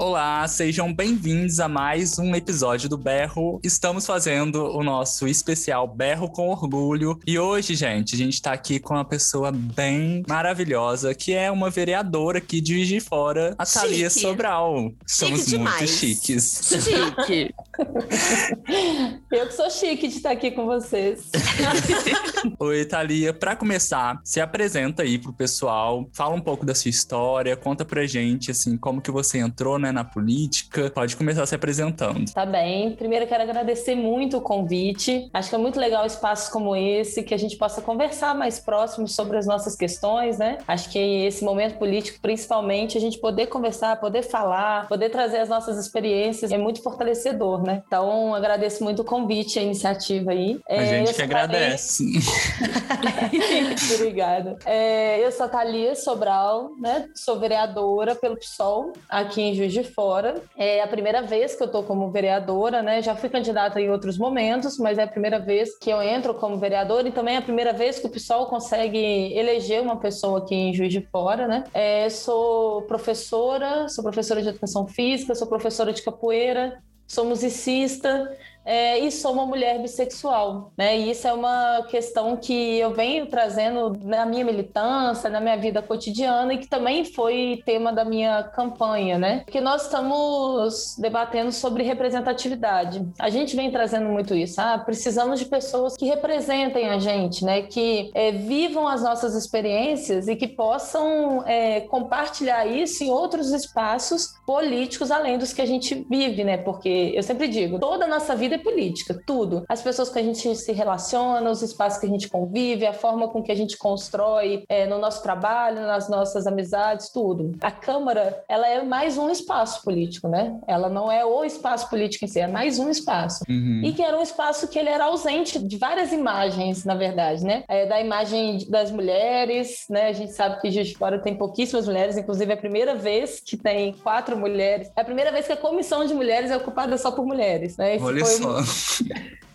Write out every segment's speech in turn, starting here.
Olá, sejam bem-vindos a mais um episódio do Berro. Estamos fazendo o nosso especial Berro com Orgulho. E hoje, gente, a gente tá aqui com uma pessoa bem maravilhosa, que é uma vereadora aqui de Juiz de Fora, a Thalia Sobral. Somos Chique muito demais. chiques. Chique. Eu que sou chique de estar aqui com vocês. Oi, Thalia. Pra começar, se apresenta aí pro pessoal, fala um pouco da sua história, conta pra gente, assim, como que você entrou, né, na política. Pode começar se apresentando. Tá bem. Primeiro quero agradecer muito o convite. Acho que é muito legal espaços como esse, que a gente possa conversar mais próximo sobre as nossas questões, né? Acho que esse momento político, principalmente, a gente poder conversar, poder falar, poder trazer as nossas experiências é muito fortalecedor, né? Então, agradeço muito o convite, a iniciativa aí. A É, gente que agradece. Obrigada. É, eu sou a Thalia Sobral, né? Sou vereadora pelo PSOL aqui em Juiz de Fora. É a primeira vez que eu tô como vereadora, né? Já fui candidata em outros momentos, mas é a primeira vez que eu entro como vereadora e também é a primeira vez que o PSOL consegue eleger uma pessoa aqui em Juiz de Fora, né? É, sou professora, sou professora de educação física, sou professora de capoeira, sou musicista, é, e sou uma mulher bissexual, né? E isso é uma questão que eu venho trazendo na minha militância, na minha vida cotidiana e que também foi tema da minha campanha, né? Que nós estamos debatendo sobre representatividade. A gente vem trazendo muito isso. Ah, precisamos de pessoas que representem a gente, né? Que é, vivam as nossas experiências e que possam é, compartilhar isso em outros espaços políticos além dos que a gente vive, né? Porque eu sempre digo, toda a nossa vida política, tudo. As pessoas que a gente se relaciona, os espaços que a gente convive, a forma com que a gente constrói é, no nosso trabalho, nas nossas amizades, tudo. A Câmara, ela é mais um espaço político, né? Ela não é o espaço político em si, é mais um espaço. Uhum. E que era um espaço que ele era ausente de várias imagens, na verdade, né? É, da imagem das mulheres, né? A gente sabe que Juiz de Fora tem pouquíssimas mulheres, inclusive é a primeira vez que tem quatro mulheres. É a primeira vez que a comissão de mulheres é ocupada só por mulheres, né? Esse Olha foi só.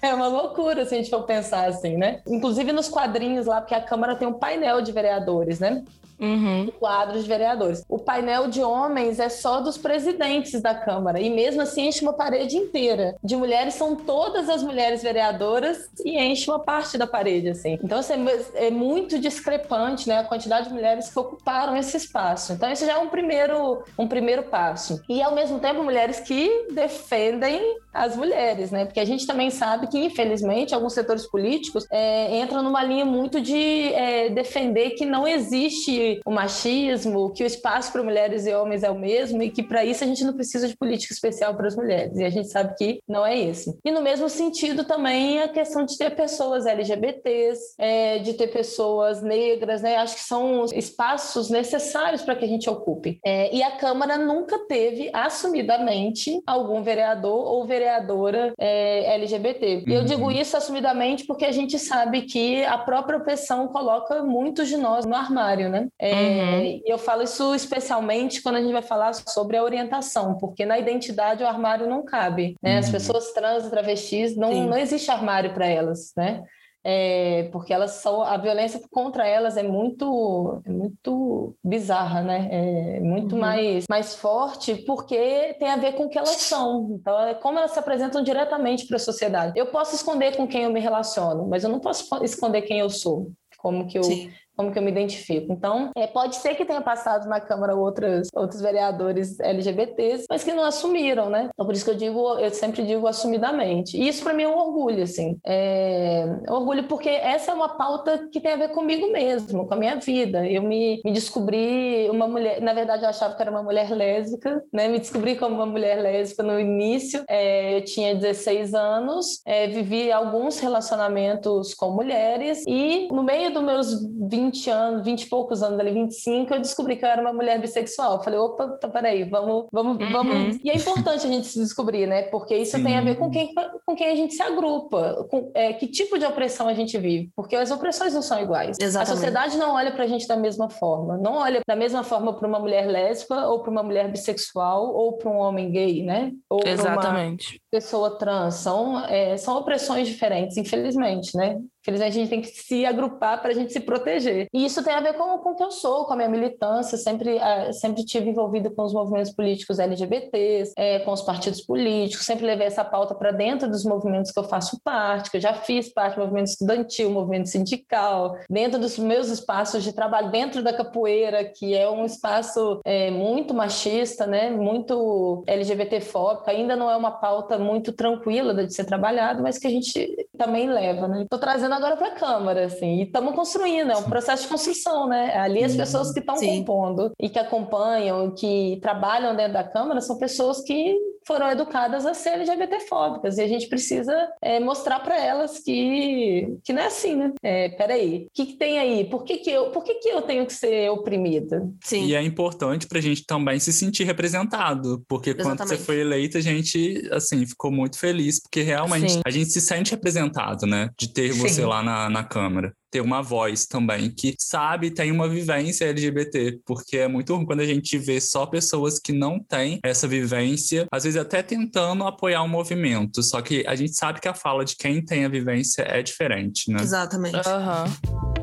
É uma loucura se a gente for pensar assim, né? Inclusive nos quadrinhos lá, porque a Câmara tem um painel de vereadores, né? Uhum. quadros de vereadores. O painel de homens é só dos presidentes da Câmara e mesmo assim enche uma parede inteira. De mulheres são todas as mulheres vereadoras e enche uma parte da parede assim. Então assim, é muito discrepante, né, a quantidade de mulheres que ocuparam esse espaço. Então esse já é um primeiro um primeiro passo. E ao mesmo tempo mulheres que defendem as mulheres, né? Porque a gente também sabe que infelizmente alguns setores políticos é, entram numa linha muito de é, defender que não existe o machismo, que o espaço para mulheres e homens é o mesmo e que para isso a gente não precisa de política especial para as mulheres. E a gente sabe que não é esse. E no mesmo sentido também a questão de ter pessoas LGBTs, é, de ter pessoas negras, né? Acho que são espaços necessários para que a gente ocupe. É, e a Câmara nunca teve assumidamente algum vereador ou vereadora é, LGBT. E eu Uhum. digo isso assumidamente porque a gente sabe que a própria opressão coloca muitos de nós no armário, né? É, Uhum. E eu falo isso especialmente quando a gente vai falar sobre a orientação, porque na identidade o armário não cabe, né? As Uhum. pessoas trans e travestis, não, Sim. não existe armário para elas, né? É, porque elas são a violência contra elas é muito é muito bizarra, né? É muito Uhum. mais mais forte porque tem a ver com o que elas são. Então é como elas se apresentam diretamente para a sociedade. Eu posso esconder com quem eu me relaciono, mas eu não posso esconder quem eu sou. Como que eu Sim. Como que eu me identifico. Então, é, pode ser que tenha passado na Câmara outras, outros vereadores LGBTs, mas que não assumiram, né? Então, por isso que eu digo, eu sempre digo assumidamente. E isso para mim é um orgulho, assim. É orgulho porque essa é uma pauta que tem a ver comigo mesmo, com a minha vida. Eu me, me descobri uma mulher, na verdade eu achava que era uma mulher lésbica, né? Me descobri como uma mulher lésbica no início. É, eu tinha 16 anos, é, vivi alguns relacionamentos com mulheres e no meio dos meus 20 anos, 20 e poucos anos, ali 25, eu descobri que eu era uma mulher bissexual. Eu falei, opa, tá, peraí, vamos, vamos, Uhum. vamos. E é importante a gente se descobrir, né? Porque isso Sim. tem a ver com quem, com quem a gente se agrupa, com é, que tipo de opressão a gente vive, porque as opressões não são iguais. Exatamente. A sociedade não olha pra gente da mesma forma, não olha da mesma forma para uma mulher lésbica ou para uma mulher bissexual ou para um homem gay, né? Ou pra uma Exatamente. pessoa trans. São, é, são opressões diferentes, infelizmente, né? Felizmente, a gente tem que se agrupar para a gente se proteger. E isso tem a ver com, com o que eu sou, com a minha militância. Sempre, uh, sempre tive envolvido com os movimentos políticos LGBTs, é, com os partidos políticos. Sempre levei essa pauta para dentro dos movimentos que eu faço parte, que eu já fiz parte movimento estudantil, movimento sindical, dentro dos meus espaços de trabalho, dentro da capoeira, que é um espaço é, muito machista, né? Muito LGBTfóbico. Ainda não é uma pauta muito tranquila de ser trabalhado, mas que a gente também leva, né? Estou trazendo agora para a Câmara, assim, e estamos construindo, é um processo de construção, né? Ali as pessoas que estão compondo e que acompanham, que trabalham dentro da Câmara, são pessoas que foram educadas a ser LGBTfóbicas e a gente precisa é, mostrar para elas que, que não é assim, né? É, peraí, o que, que tem aí? Por que, que, eu, por que, que eu tenho que ser oprimida? Sim. E é importante para a gente também se sentir representado, porque Exatamente. quando você foi eleita, a gente, assim, ficou muito feliz, porque realmente Sim. a gente se sente representado, né? De ter Sim. Você lá na, na Câmara ter uma voz também, que sabe, tem uma vivência LGBT, porque é muito ruim quando a gente vê só pessoas que não têm essa vivência, às vezes até tentando apoiar um movimento, só que a gente sabe que a fala de quem tem a vivência é diferente, né? Exatamente. Uhum.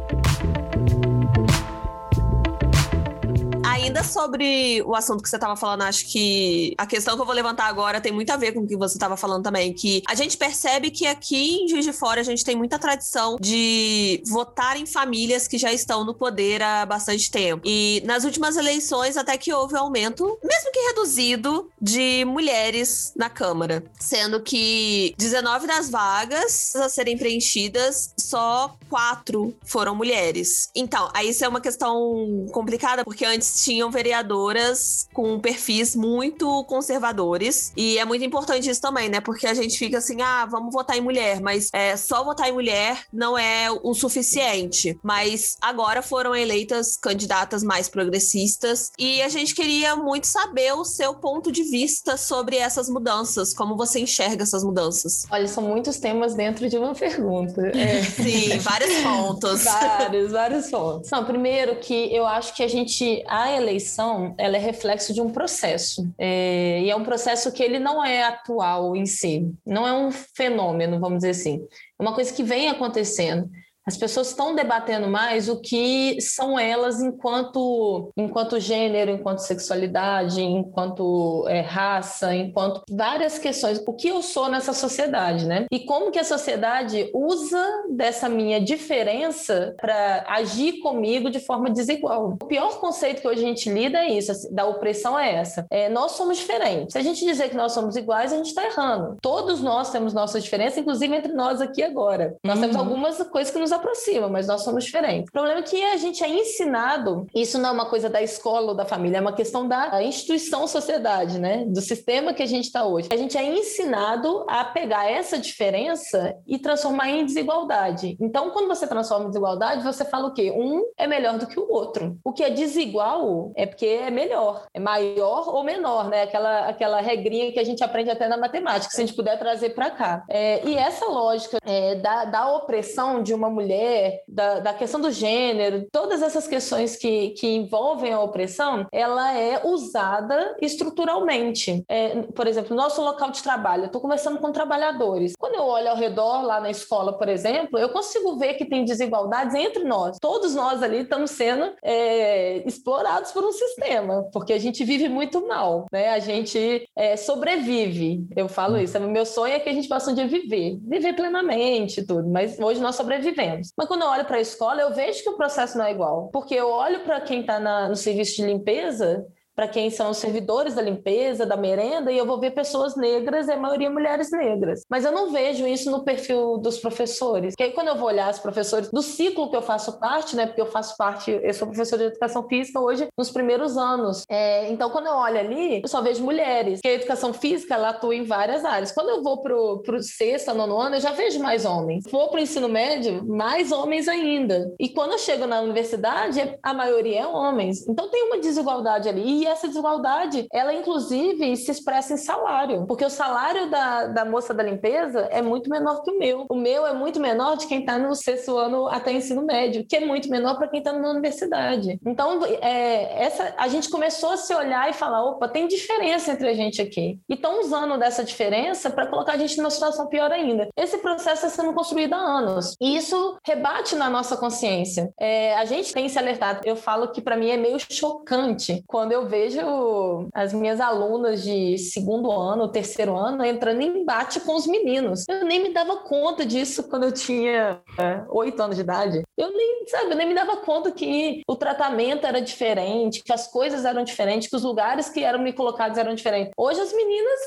Ainda sobre o assunto que você estava falando, acho que a questão que eu vou levantar agora tem muito a ver com o que você estava falando também, que a gente percebe que aqui em Juiz de Fora a gente tem muita tradição de votar em famílias que já estão no poder há bastante tempo. E nas últimas eleições até que houve um aumento, mesmo que reduzido, de mulheres na Câmara, sendo que 19 das vagas a serem preenchidas, só quatro foram mulheres. Então, aí isso é uma questão complicada, porque antes tinham vereadoras com perfis muito conservadores. E é muito importante isso também, né? Porque a gente fica assim, ah, vamos votar em mulher, mas é, só votar em mulher não é o suficiente. Mas agora foram eleitas candidatas mais progressistas e a gente queria muito saber o seu ponto de vista sobre essas mudanças, como você enxerga essas mudanças. Olha, são muitos temas dentro de uma pergunta. É. Sim, vários pontos. vários, vários pontos. Não, primeiro que eu acho que a gente, a eleição ela é reflexo de um processo. É, e é um processo que ele não é atual em si, não é um fenômeno, vamos dizer assim. É uma coisa que vem acontecendo. As pessoas estão debatendo mais o que são elas enquanto, enquanto gênero, enquanto sexualidade, enquanto é, raça, enquanto várias questões. O que eu sou nessa sociedade, né? E como que a sociedade usa dessa minha diferença para agir comigo de forma desigual. O pior conceito que hoje a gente lida é isso, assim, da opressão é essa. É, nós somos diferentes. Se a gente dizer que nós somos iguais, a gente está errando. Todos nós temos nossas diferenças, inclusive entre nós aqui agora. Nós uhum. temos algumas coisas que nos nos aproxima, mas nós somos diferentes. O problema é que a gente é ensinado, isso não é uma coisa da escola ou da família, é uma questão da instituição sociedade, né? Do sistema que a gente está hoje. A gente é ensinado a pegar essa diferença e transformar em desigualdade. Então, quando você transforma em desigualdade, você fala o quê? Um é melhor do que o outro. O que é desigual é porque é melhor, é maior ou menor, né? Aquela, aquela regrinha que a gente aprende até na matemática, se a gente puder trazer para cá. É, e essa lógica é, da, da opressão de uma mulher mulher, da, da questão do gênero, todas essas questões que, que envolvem a opressão, ela é usada estruturalmente. É, por exemplo, nosso local de trabalho, eu estou conversando com trabalhadores. Quando eu olho ao redor, lá na escola, por exemplo, eu consigo ver que tem desigualdades entre nós. Todos nós ali estamos sendo é, explorados por um sistema, porque a gente vive muito mal, né? A gente é, sobrevive. Eu falo isso. O meu sonho é que a gente possa um dia viver, viver plenamente tudo, mas hoje nós sobrevivemos. Mas quando eu olho para a escola, eu vejo que o processo não é igual. Porque eu olho para quem está no serviço de limpeza para quem são os servidores da limpeza, da merenda, e eu vou ver pessoas negras e a maioria mulheres negras. Mas eu não vejo isso no perfil dos professores. Que aí quando eu vou olhar os professores do ciclo que eu faço parte, né, porque eu faço parte, eu sou professora de educação física hoje nos primeiros anos. É, então quando eu olho ali, eu só vejo mulheres. Porque a educação física ela atua em várias áreas. Quando eu vou pro pro sexta, nono ano, eu já vejo mais homens. Vou pro ensino médio, mais homens ainda. E quando eu chego na universidade, a maioria é homens. Então tem uma desigualdade ali. E essa desigualdade, ela inclusive se expressa em salário, porque o salário da, da moça da limpeza é muito menor que o meu. O meu é muito menor de quem está no sexto ano até ensino médio, que é muito menor para quem está na universidade. Então, é, essa, a gente começou a se olhar e falar: opa, tem diferença entre a gente aqui. E estão usando dessa diferença para colocar a gente numa situação pior ainda. Esse processo está sendo construído há anos. E isso rebate na nossa consciência. É, a gente tem se alertado. Eu falo que para mim é meio chocante quando eu vejo as minhas alunas de segundo ano, terceiro ano, entrando em embate com os meninos. Eu nem me dava conta disso quando eu tinha é, oito anos de idade. Eu nem, sabe, eu nem me dava conta que o tratamento era diferente, que as coisas eram diferentes, que os lugares que eram me colocados eram diferentes. Hoje as meninas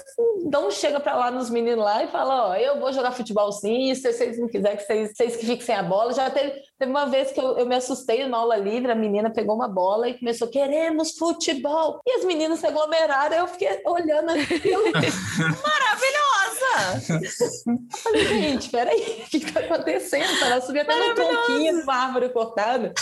não chega para lá nos meninos lá e fala, ó, eu vou jogar futebol sim, se vocês não quiserem que vocês, vocês que fiquem sem a bola. Já teve, teve uma vez que eu, eu me assustei numa aula livre, a menina pegou uma bola e começou, queremos futebol. E as meninas se aglomeraram, eu fiquei olhando aquilo. Maravilhosa! Falei, gente, peraí, o que está acontecendo? Ela subia até no tronquinho de uma árvore cortada.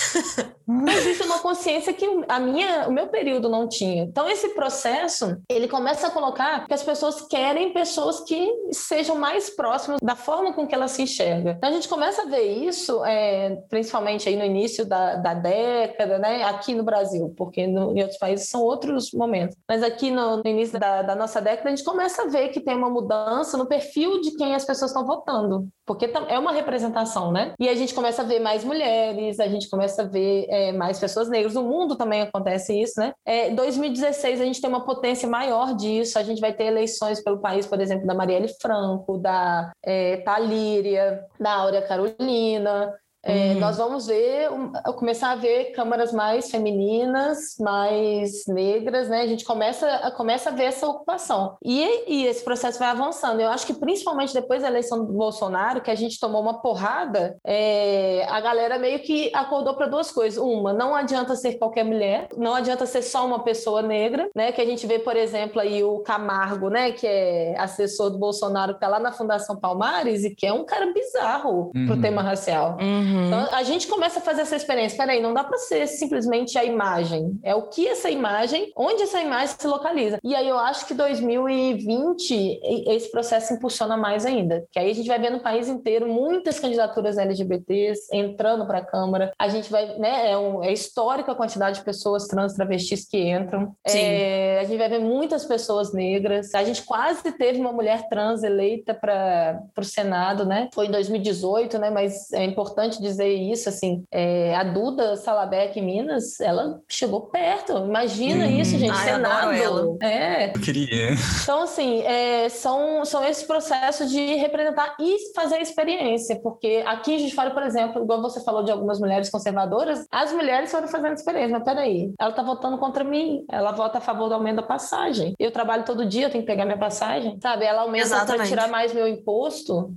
Mas isso é uma consciência que a minha, o meu período não tinha. Então, esse processo, ele começa a colocar que as pessoas querem pessoas que sejam mais próximas da forma com que ela se enxerga. Então, a gente começa a ver isso, é, principalmente aí no início da, da década, né? Aqui no Brasil, porque no, em outros países são outros momentos. Mas aqui no, no início da, da nossa década, a gente começa a ver que tem uma mudança no perfil de quem as pessoas estão votando porque é uma representação, né? E a gente começa a ver mais mulheres, a gente começa a ver é, mais pessoas negras. No mundo também acontece isso, né? É, 2016 a gente tem uma potência maior disso. A gente vai ter eleições pelo país, por exemplo, da Marielle Franco, da é, Talíria, da Áurea Carolina. É, uhum. Nós vamos ver, começar a ver câmaras mais femininas, mais negras, né? A gente começa, a, começa a ver essa ocupação. E, e esse processo vai avançando. Eu acho que principalmente depois da eleição do Bolsonaro, que a gente tomou uma porrada, é, a galera meio que acordou para duas coisas. Uma, não adianta ser qualquer mulher, não adianta ser só uma pessoa negra, né? Que a gente vê, por exemplo, aí o Camargo, né? Que é assessor do Bolsonaro, que tá lá na Fundação Palmares e que é um cara bizarro uhum. pro tema racial. Uhum. Uhum. Então, a gente começa a fazer essa experiência. Peraí, não dá para ser simplesmente a imagem. É o que essa imagem, onde essa imagem se localiza. E aí eu acho que 2020 esse processo impulsiona mais ainda. Que aí a gente vai ver no país inteiro muitas candidaturas LGBTs entrando para a Câmara. A gente vai, né, é, um, é histórica a quantidade de pessoas trans, travestis que entram. É, a gente vai ver muitas pessoas negras. A gente quase teve uma mulher trans eleita para o Senado, né? Foi em 2018, né? Mas é importante dizer isso, assim, é, a Duda Salabeck em Minas, ela chegou perto. Imagina hum. isso, gente, Ai, Senado. É. Eu queria. Então, assim, é, são, são esses processos de representar e fazer a experiência, porque aqui em Juiz de Fora, por exemplo, igual você falou de algumas mulheres conservadoras, as mulheres foram fazendo experiência, mas peraí, ela tá votando contra mim, ela vota a favor do aumento da passagem. Eu trabalho todo dia, eu tenho que pegar minha passagem, sabe? Ela aumenta para tirar mais meu imposto.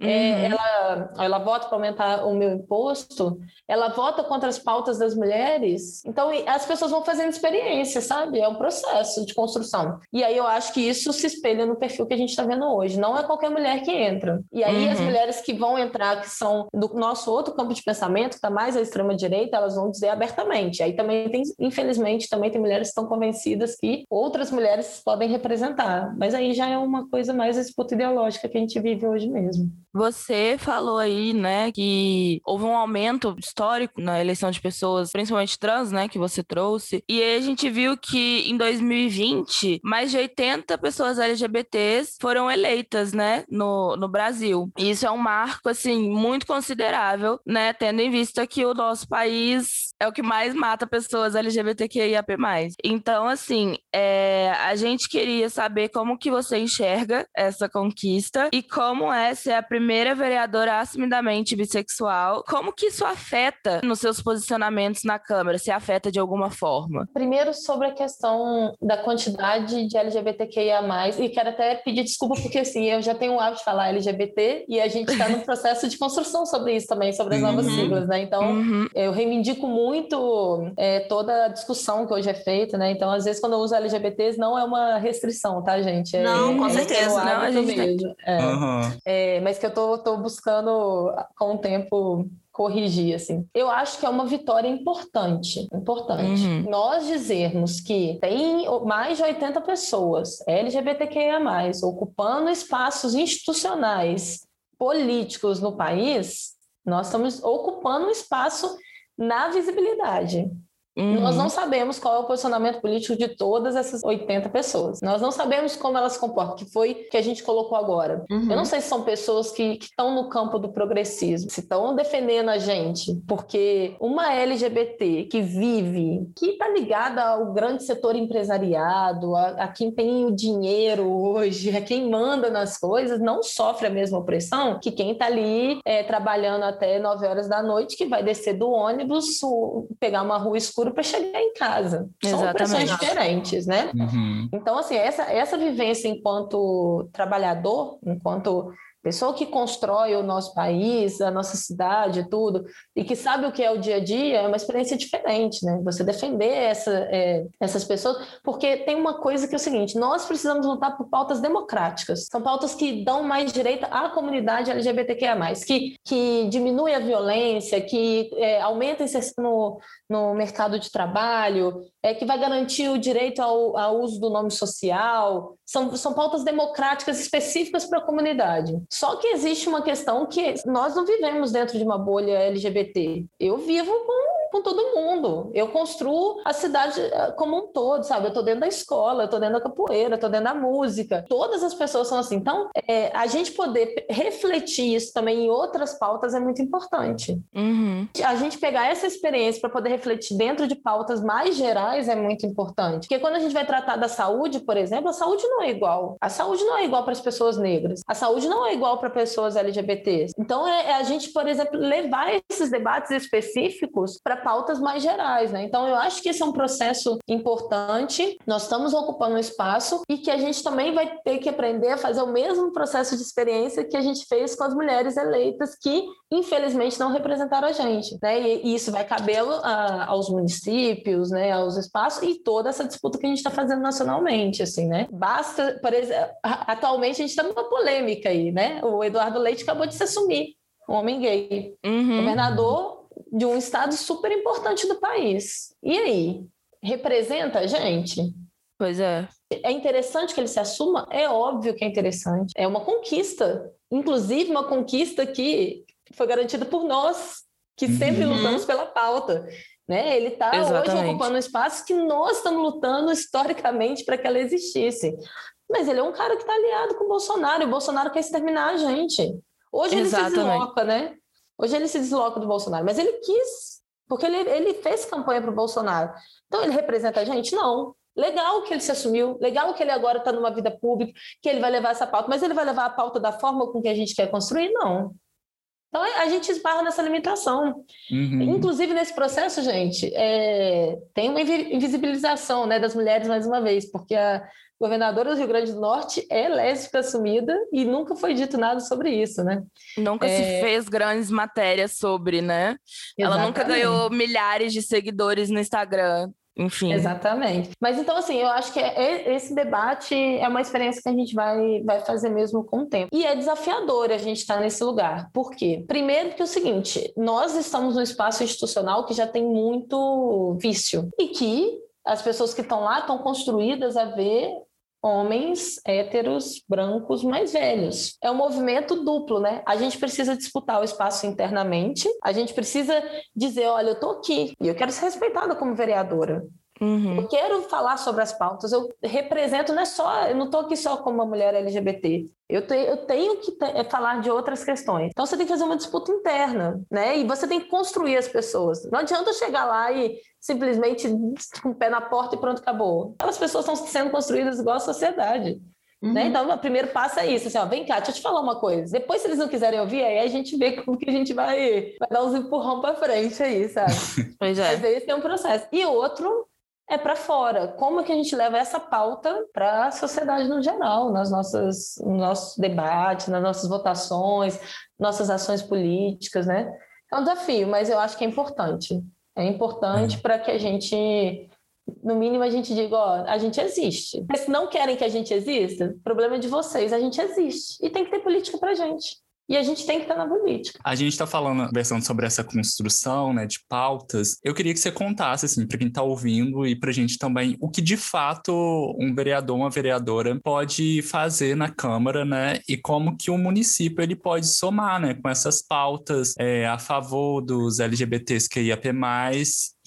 É, uhum. É, ela, ela vota para aumentar o meu imposto, ela vota contra as pautas das mulheres. Então, as pessoas vão fazendo experiência, sabe? É um processo de construção. E aí eu acho que isso se espelha no perfil que a gente está vendo hoje. Não é qualquer mulher que entra. E aí uhum. as mulheres que vão entrar, que são do nosso outro campo de pensamento, que está mais à extrema-direita, elas vão dizer abertamente. Aí também tem, infelizmente, também tem mulheres que estão convencidas que outras mulheres podem representar. Mas aí já é uma coisa mais disputa ideológica que a gente vive hoje mesmo. Você falou aí, né, que houve um aumento histórico na eleição de pessoas, principalmente trans, né, que você trouxe. E a gente viu que em 2020, mais de 80 pessoas LGBTs foram eleitas, né, no, no Brasil. E isso é um marco, assim, muito considerável, né, tendo em vista que o nosso país é o que mais mata pessoas LGBTQIAP+. Então, assim, é, a gente queria saber como que você enxerga essa conquista e como é ser a primeira vereadora assumidamente bissexual. Como que isso afeta nos seus posicionamentos na Câmara? Se afeta de alguma forma? Primeiro, sobre a questão da quantidade de LGBTQIA+, e quero até pedir desculpa porque, assim, eu já tenho o hábito de falar LGBT e a gente está no processo de construção sobre isso também, sobre as novas uhum. siglas, né? Então, uhum. eu reivindico muito é, toda a discussão que hoje é feita, né? Então, às vezes, quando eu uso LGBTs, não é uma restrição, tá, gente? É, não, com é certeza. Não, a gente mesmo. É. Uhum. é, mas que eu tô, tô buscando com o tempo corrigir, assim. Eu acho que é uma vitória importante, importante. Uhum. Nós dizermos que tem mais de 80 pessoas LGBTQIA+, ocupando espaços institucionais políticos no país, nós estamos ocupando um espaço na visibilidade. Uhum. Nós não sabemos qual é o posicionamento político de todas essas 80 pessoas. Nós não sabemos como elas se comportam, que foi que a gente colocou agora. Uhum. Eu não sei se são pessoas que estão no campo do progressismo, se estão defendendo a gente, porque uma LGBT que vive, que está ligada ao grande setor empresariado, a, a quem tem o dinheiro hoje, a quem manda nas coisas, não sofre a mesma opressão que quem está ali é, trabalhando até 9 horas da noite, que vai descer do ônibus, pegar uma rua escura para chegar em casa. São Exatamente. diferentes, né? Uhum. Então, assim, essa, essa vivência enquanto trabalhador, enquanto pessoa que constrói o nosso país, a nossa cidade, tudo, e que sabe o que é o dia a dia, é uma experiência diferente, né? Você defender essa, é, essas pessoas, porque tem uma coisa que é o seguinte: nós precisamos lutar por pautas democráticas. São pautas que dão mais direito à comunidade LGBTQIA, que, que diminui a violência, que é, aumenta a inserção no, no mercado de trabalho, é, que vai garantir o direito ao, ao uso do nome social. São, são pautas democráticas específicas para a comunidade. Só que existe uma questão que nós não vivemos dentro de uma bolha LGBT. Eu vivo com com todo mundo. Eu construo a cidade eh, como um todo, sabe? Eu tô dentro da escola, eu tô dentro da capoeira, eu tô dentro da música. Todas as pessoas são assim. Então, é, a gente poder refletir isso também em outras pautas é muito importante. Uhum. A gente pegar essa experiência para poder refletir dentro de pautas mais gerais é muito importante. Porque quando a gente vai tratar da saúde, por exemplo, a saúde não é igual. A saúde não é igual para as pessoas negras. A saúde não é igual para pessoas LGBTs. Então, é, é a gente, por exemplo, levar esses debates específicos para pautas mais gerais, né? Então, eu acho que esse é um processo importante. Nós estamos ocupando um espaço e que a gente também vai ter que aprender a fazer o mesmo processo de experiência que a gente fez com as mulheres eleitas que, infelizmente, não representaram a gente, né? E, isso vai caber a, aos municípios, né? Aos espaços e toda essa disputa que a gente está fazendo nacionalmente, assim, né? Basta, por exemplo, atualmente a gente está numa polêmica aí, né? O Eduardo Leite acabou de se assumir, um homem gay. Uhum. Governador de um estado super importante do país. E aí? Representa a gente? Pois é. É interessante que ele se assuma? É óbvio que é interessante. É uma conquista. Inclusive, uma conquista que foi garantida por nós, que uhum. sempre lutamos pela pauta. Né? Ele está hoje ocupando um espaço que nós estamos lutando historicamente para que ela existisse. Mas ele é um cara que está aliado com o Bolsonaro, e o Bolsonaro quer exterminar a gente. Hoje Exatamente. ele se desloca, né? Hoje ele se desloca do Bolsonaro, mas ele quis, porque ele, ele fez campanha para o Bolsonaro. Então ele representa a gente? Não. Legal que ele se assumiu, legal que ele agora está numa vida pública, que ele vai levar essa pauta, mas ele vai levar a pauta da forma com que a gente quer construir? Não. Então a gente esbarra nessa limitação. Uhum. Inclusive nesse processo, gente, é, tem uma invisibilização né, das mulheres mais uma vez, porque a, governadora do Rio Grande do Norte é lésbica assumida e nunca foi dito nada sobre isso, né? Nunca é... se fez grandes matérias sobre, né? Exatamente. Ela nunca ganhou milhares de seguidores no Instagram. Enfim. Exatamente. Mas então, assim, eu acho que é, é, esse debate é uma experiência que a gente vai, vai fazer mesmo com o tempo. E é desafiador a gente estar tá nesse lugar. Por quê? Primeiro que é o seguinte, nós estamos num espaço institucional que já tem muito vício. E que as pessoas que estão lá estão construídas a ver homens héteros brancos mais velhos. É um movimento duplo, né? A gente precisa disputar o espaço internamente, a gente precisa dizer, olha, eu tô aqui e eu quero ser respeitada como vereadora. Uhum. Eu quero falar sobre as pautas. Eu represento, não é só, eu não estou aqui só como uma mulher LGBT. Eu, te, eu tenho que te, é, falar de outras questões. Então você tem que fazer uma disputa interna, né? E você tem que construir as pessoas. Não adianta chegar lá e simplesmente com o pé na porta e pronto, acabou. Aquelas pessoas estão sendo construídas igual a sociedade. Uhum. Né? Então, o primeiro passo é isso, assim, ó, vem cá, deixa eu te falar uma coisa. Depois, se eles não quiserem ouvir, aí a gente vê como que a gente vai, vai dar uns empurrão para frente aí, sabe? pois é. Mas esse é um processo. E outro é para fora. Como que a gente leva essa pauta para a sociedade no geral, nas nossas, nos nossos debates, nas nossas votações, nossas ações políticas, né? É um desafio, mas eu acho que é importante. É importante é. para que a gente, no mínimo, a gente diga, ó, a gente existe. Mas se não querem que a gente exista, problema é de vocês, a gente existe. E tem que ter política para gente. E a gente tem que estar na política. A gente está falando, conversando sobre essa construção, né, de pautas. Eu queria que você contasse, assim, para quem está ouvindo e para a gente também, o que de fato um vereador, uma vereadora pode fazer na Câmara, né, e como que o município ele pode somar, né, com essas pautas é, a favor dos LGBTs que IAP+,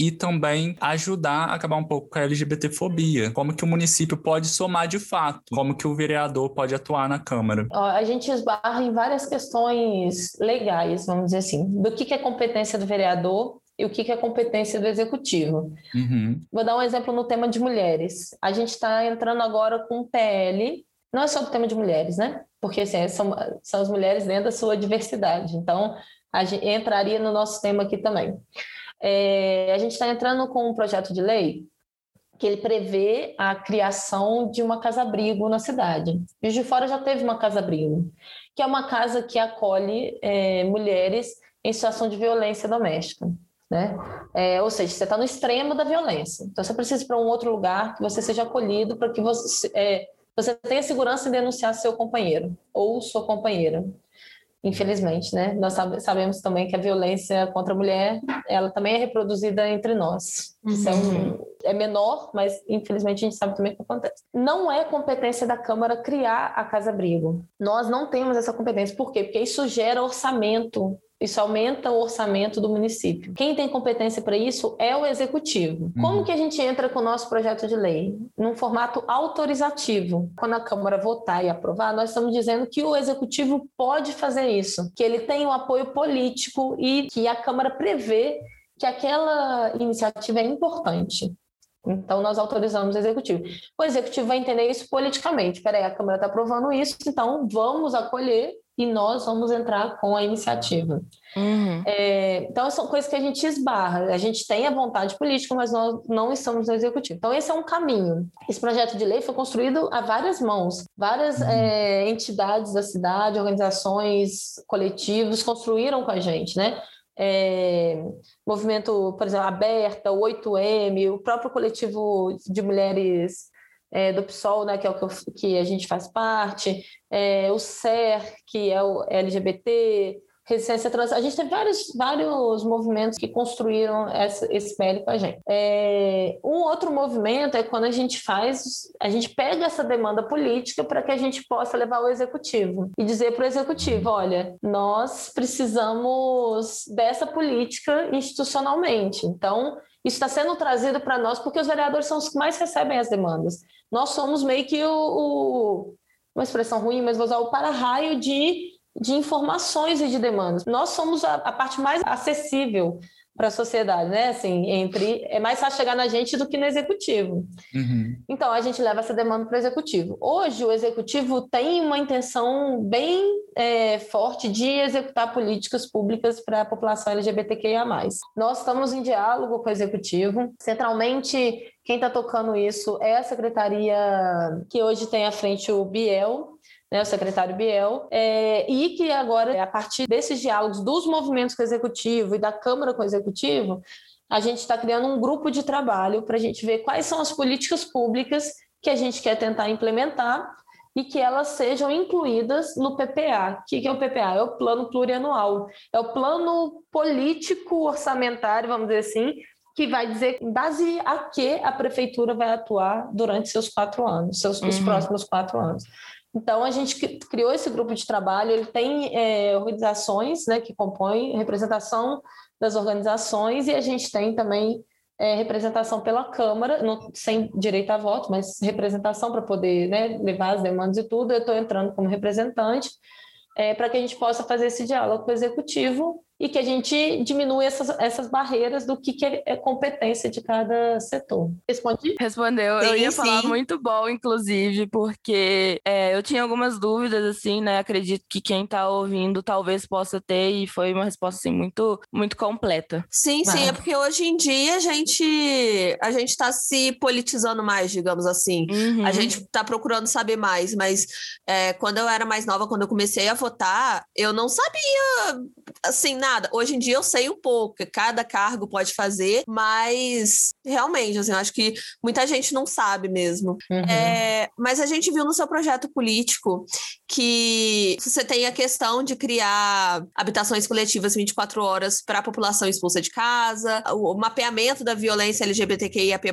e também ajudar a acabar um pouco com a LGBTfobia. Como que o município pode somar de fato? Como que o vereador pode atuar na Câmara? A gente esbarra em várias questões legais, vamos dizer assim, do que é competência do vereador e o que é competência do executivo. Uhum. Vou dar um exemplo no tema de mulheres. A gente está entrando agora com um PL, não é só o tema de mulheres, né? Porque assim, são, são as mulheres dentro da sua diversidade. Então, a gente entraria no nosso tema aqui também. É, a gente está entrando com um projeto de lei que ele prevê a criação de uma casa-abrigo na cidade. Juiz de Fora já teve uma casa-abrigo, que é uma casa que acolhe é, mulheres em situação de violência doméstica. Né? É, ou seja, você está no extremo da violência. Então, você precisa ir para um outro lugar que você seja acolhido para que você, é, você tenha segurança em denunciar seu companheiro ou sua companheira infelizmente, né? Nós sabemos também que a violência contra a mulher, ela também é reproduzida entre nós. Uhum. Isso é, um, é, menor, mas infelizmente a gente sabe também que acontece. Não é competência da Câmara criar a Casa Abrigo. Nós não temos essa competência. Por quê? Porque isso gera orçamento isso aumenta o orçamento do município. Quem tem competência para isso é o executivo. Uhum. Como que a gente entra com o nosso projeto de lei? Num formato autorizativo. Quando a Câmara votar e aprovar, nós estamos dizendo que o executivo pode fazer isso, que ele tem o um apoio político e que a Câmara prevê que aquela iniciativa é importante. Então, nós autorizamos o executivo. O executivo vai entender isso politicamente. Peraí, a Câmara está aprovando isso, então vamos acolher e nós vamos entrar com a iniciativa. Uhum. É, então, são coisas que a gente esbarra. A gente tem a vontade política, mas nós não estamos no executivo. Então, esse é um caminho. Esse projeto de lei foi construído a várias mãos. Várias uhum. é, entidades da cidade, organizações, coletivos construíram com a gente, né? É, movimento, por exemplo, Aberta, o 8M, o próprio coletivo de mulheres é, do PSOL, né, que é o que, eu, que a gente faz parte, é, o SER, que é o LGBT, resistência trans. A gente tem vários, vários movimentos que construíram essa, esse PL com a gente. É, um outro movimento é quando a gente faz, a gente pega essa demanda política para que a gente possa levar ao executivo e dizer para o executivo: olha, nós precisamos dessa política institucionalmente. Então, isso está sendo trazido para nós porque os vereadores são os que mais recebem as demandas. Nós somos meio que o, o uma expressão ruim, mas vou usar o para-raio de, de informações e de demandas. Nós somos a, a parte mais acessível para a sociedade, né? Assim, entre é mais fácil chegar na gente do que no executivo. Uhum. Então a gente leva essa demanda para o executivo. Hoje o executivo tem uma intenção bem é, forte de executar políticas públicas para a população LGBTQIA+. Nós estamos em diálogo com o executivo. Centralmente quem está tocando isso é a secretaria que hoje tem à frente o Biel, né, o secretário Biel, é, e que agora, a partir desses diálogos dos movimentos com o executivo e da Câmara com o executivo, a gente está criando um grupo de trabalho para a gente ver quais são as políticas públicas que a gente quer tentar implementar e que elas sejam incluídas no PPA. O que é o PPA? É o plano plurianual, é o plano político orçamentário, vamos dizer assim, que vai dizer em base a que a prefeitura vai atuar durante seus quatro anos, seus, uhum. os próximos quatro anos. Então, a gente criou esse grupo de trabalho, ele tem é, organizações né, que compõem representação das organizações e a gente tem também é, representação pela Câmara, não, sem direito a voto, mas representação para poder né, levar as demandas e tudo. Eu estou entrando como representante é, para que a gente possa fazer esse diálogo com o Executivo e que a gente diminua essas, essas barreiras do que, que é competência de cada setor. Respondi? Respondeu. Sim, eu ia sim. falar muito bom, inclusive, porque é, eu tinha algumas dúvidas, assim, né? Acredito que quem tá ouvindo talvez possa ter, e foi uma resposta, assim, muito, muito completa. Sim, sim, é porque hoje em dia a gente a gente tá se politizando mais, digamos assim. Uhum. A gente tá procurando saber mais, mas é, quando eu era mais nova, quando eu comecei a votar, eu não sabia assim, nada. Hoje em dia eu sei um pouco, cada cargo pode fazer, mas realmente, assim, eu acho que muita gente não sabe mesmo. Uhum. É, mas a gente viu no seu projeto político que você tem a questão de criar habitações coletivas 24 horas para a população expulsa de casa, o mapeamento da violência LGBTQIAP+,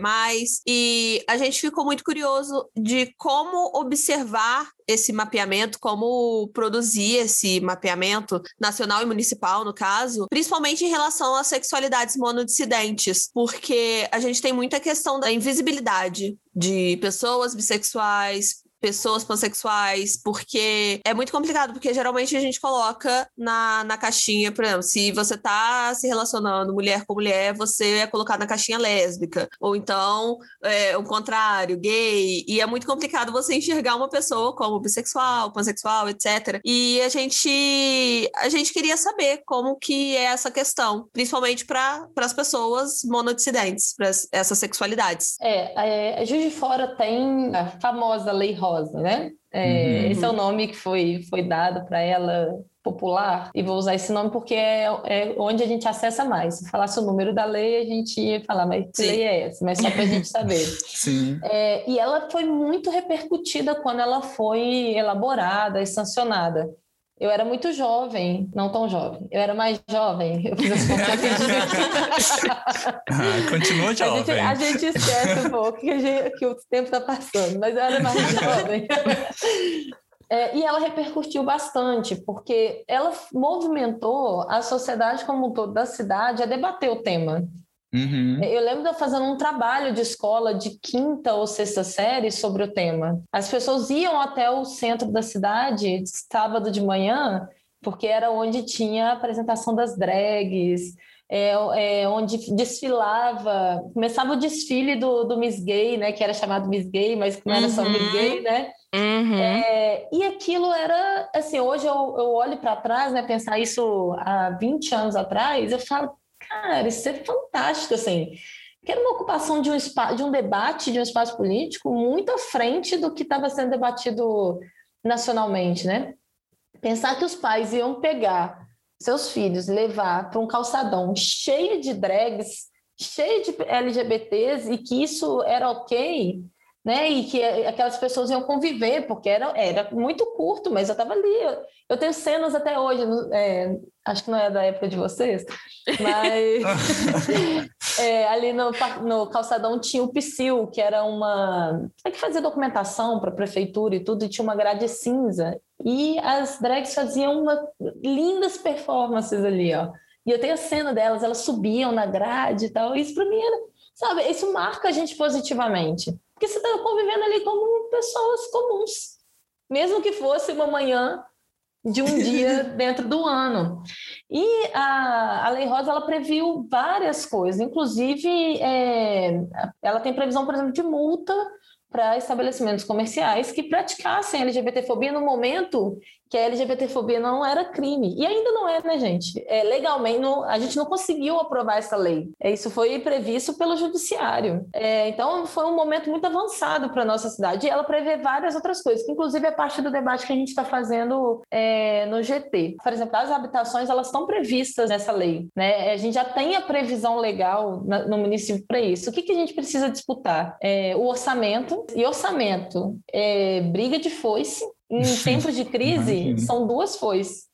e a gente ficou muito curioso de como observar esse mapeamento, como produzir esse mapeamento nacional e municipal, no caso, principalmente em relação às sexualidades monodissidentes, porque a gente tem muita questão da invisibilidade de pessoas bissexuais, pessoas pansexuais, porque é muito complicado, porque geralmente a gente coloca na, na caixinha, por exemplo, se você tá se relacionando mulher com mulher, você é colocado na caixinha lésbica, ou então é, o contrário, gay, e é muito complicado você enxergar uma pessoa como bissexual, pansexual, etc. E a gente a gente queria saber como que é essa questão, principalmente para as pessoas monodissidentes, para essas sexualidades. É, é, Juiz de Fora tem a famosa Lei Rosa, Rosa, né? É, uhum. Esse é o nome que foi, foi dado para ela popular, e vou usar esse nome porque é, é, onde a gente acessa mais. Se falasse o número da lei, a gente ia falar, mas que Sim. lei é essa? Mas só para a gente saber. Sim. É, e ela foi muito repercutida quando ela foi elaborada e sancionada. Eu era muito jovem, não tão jovem. Eu era mais jovem. Eu fiz as contas ah, Continua jovem. A gente, a gente esquece um pouco que, gente, que o tempo está passando, mas eu era mais jovem. É, e ela repercutiu bastante, porque ela movimentou a sociedade como um todo da cidade a debater o tema. Uhum. Eu lembro de eu fazendo um trabalho de escola de quinta ou sexta série sobre o tema. As pessoas iam até o centro da cidade sábado de manhã, porque era onde tinha a apresentação das drags, é, é, onde desfilava, começava o desfile do, do Miss Gay, né, que era chamado Miss Gay, mas não era uhum. só Miss uhum. Gay, né? Uhum. É, e aquilo era, assim, hoje eu, eu olho para trás, né, pensar isso há 20 anos atrás, eu falo, Cara, isso é fantástico, assim. Que era uma ocupação de um, espaço, de um debate, de um espaço político muito à frente do que estava sendo debatido nacionalmente, né? Pensar que os pais iam pegar seus filhos, levar para um calçadão cheio de drags, cheio de LGBTs e que isso era ok, né? E que aquelas pessoas iam conviver, porque era, era muito curto, mas eu estava ali. Eu, eu, tenho cenas até hoje, é, acho que não é da época de vocês, mas é, ali no, no calçadão tinha o Psyu, que era uma. É que fazia documentação para a prefeitura e tudo, e tinha uma grade cinza. E as drags faziam uma, lindas performances ali, ó. E eu tenho a cena delas, elas subiam na grade e tal. Isso para mim era, sabe, isso marca a gente positivamente. Porque você está convivendo ali como pessoas comuns. Mesmo que fosse uma manhã de um dia dentro do ano. E a, a Lei Rosa ela previu várias coisas, inclusive é, ela tem previsão, por exemplo, de multa para estabelecimentos comerciais que praticassem LGBTfobia no momento que a LGBTfobia não era crime. E ainda não é, né, gente? É, legalmente, não, a gente não conseguiu aprovar essa lei. É, isso foi previsto pelo judiciário. É, então, foi um momento muito avançado para a nossa cidade. E ela prevê várias outras coisas, que inclusive é parte do debate que a gente está fazendo é, no GT. Por exemplo, as habitações, elas estão previstas nessa lei. Né? A gente já tem a previsão legal na, no município para isso. O que, que a gente precisa disputar? É, o orçamento. E orçamento é briga de foice em tempos de crise, são duas foices.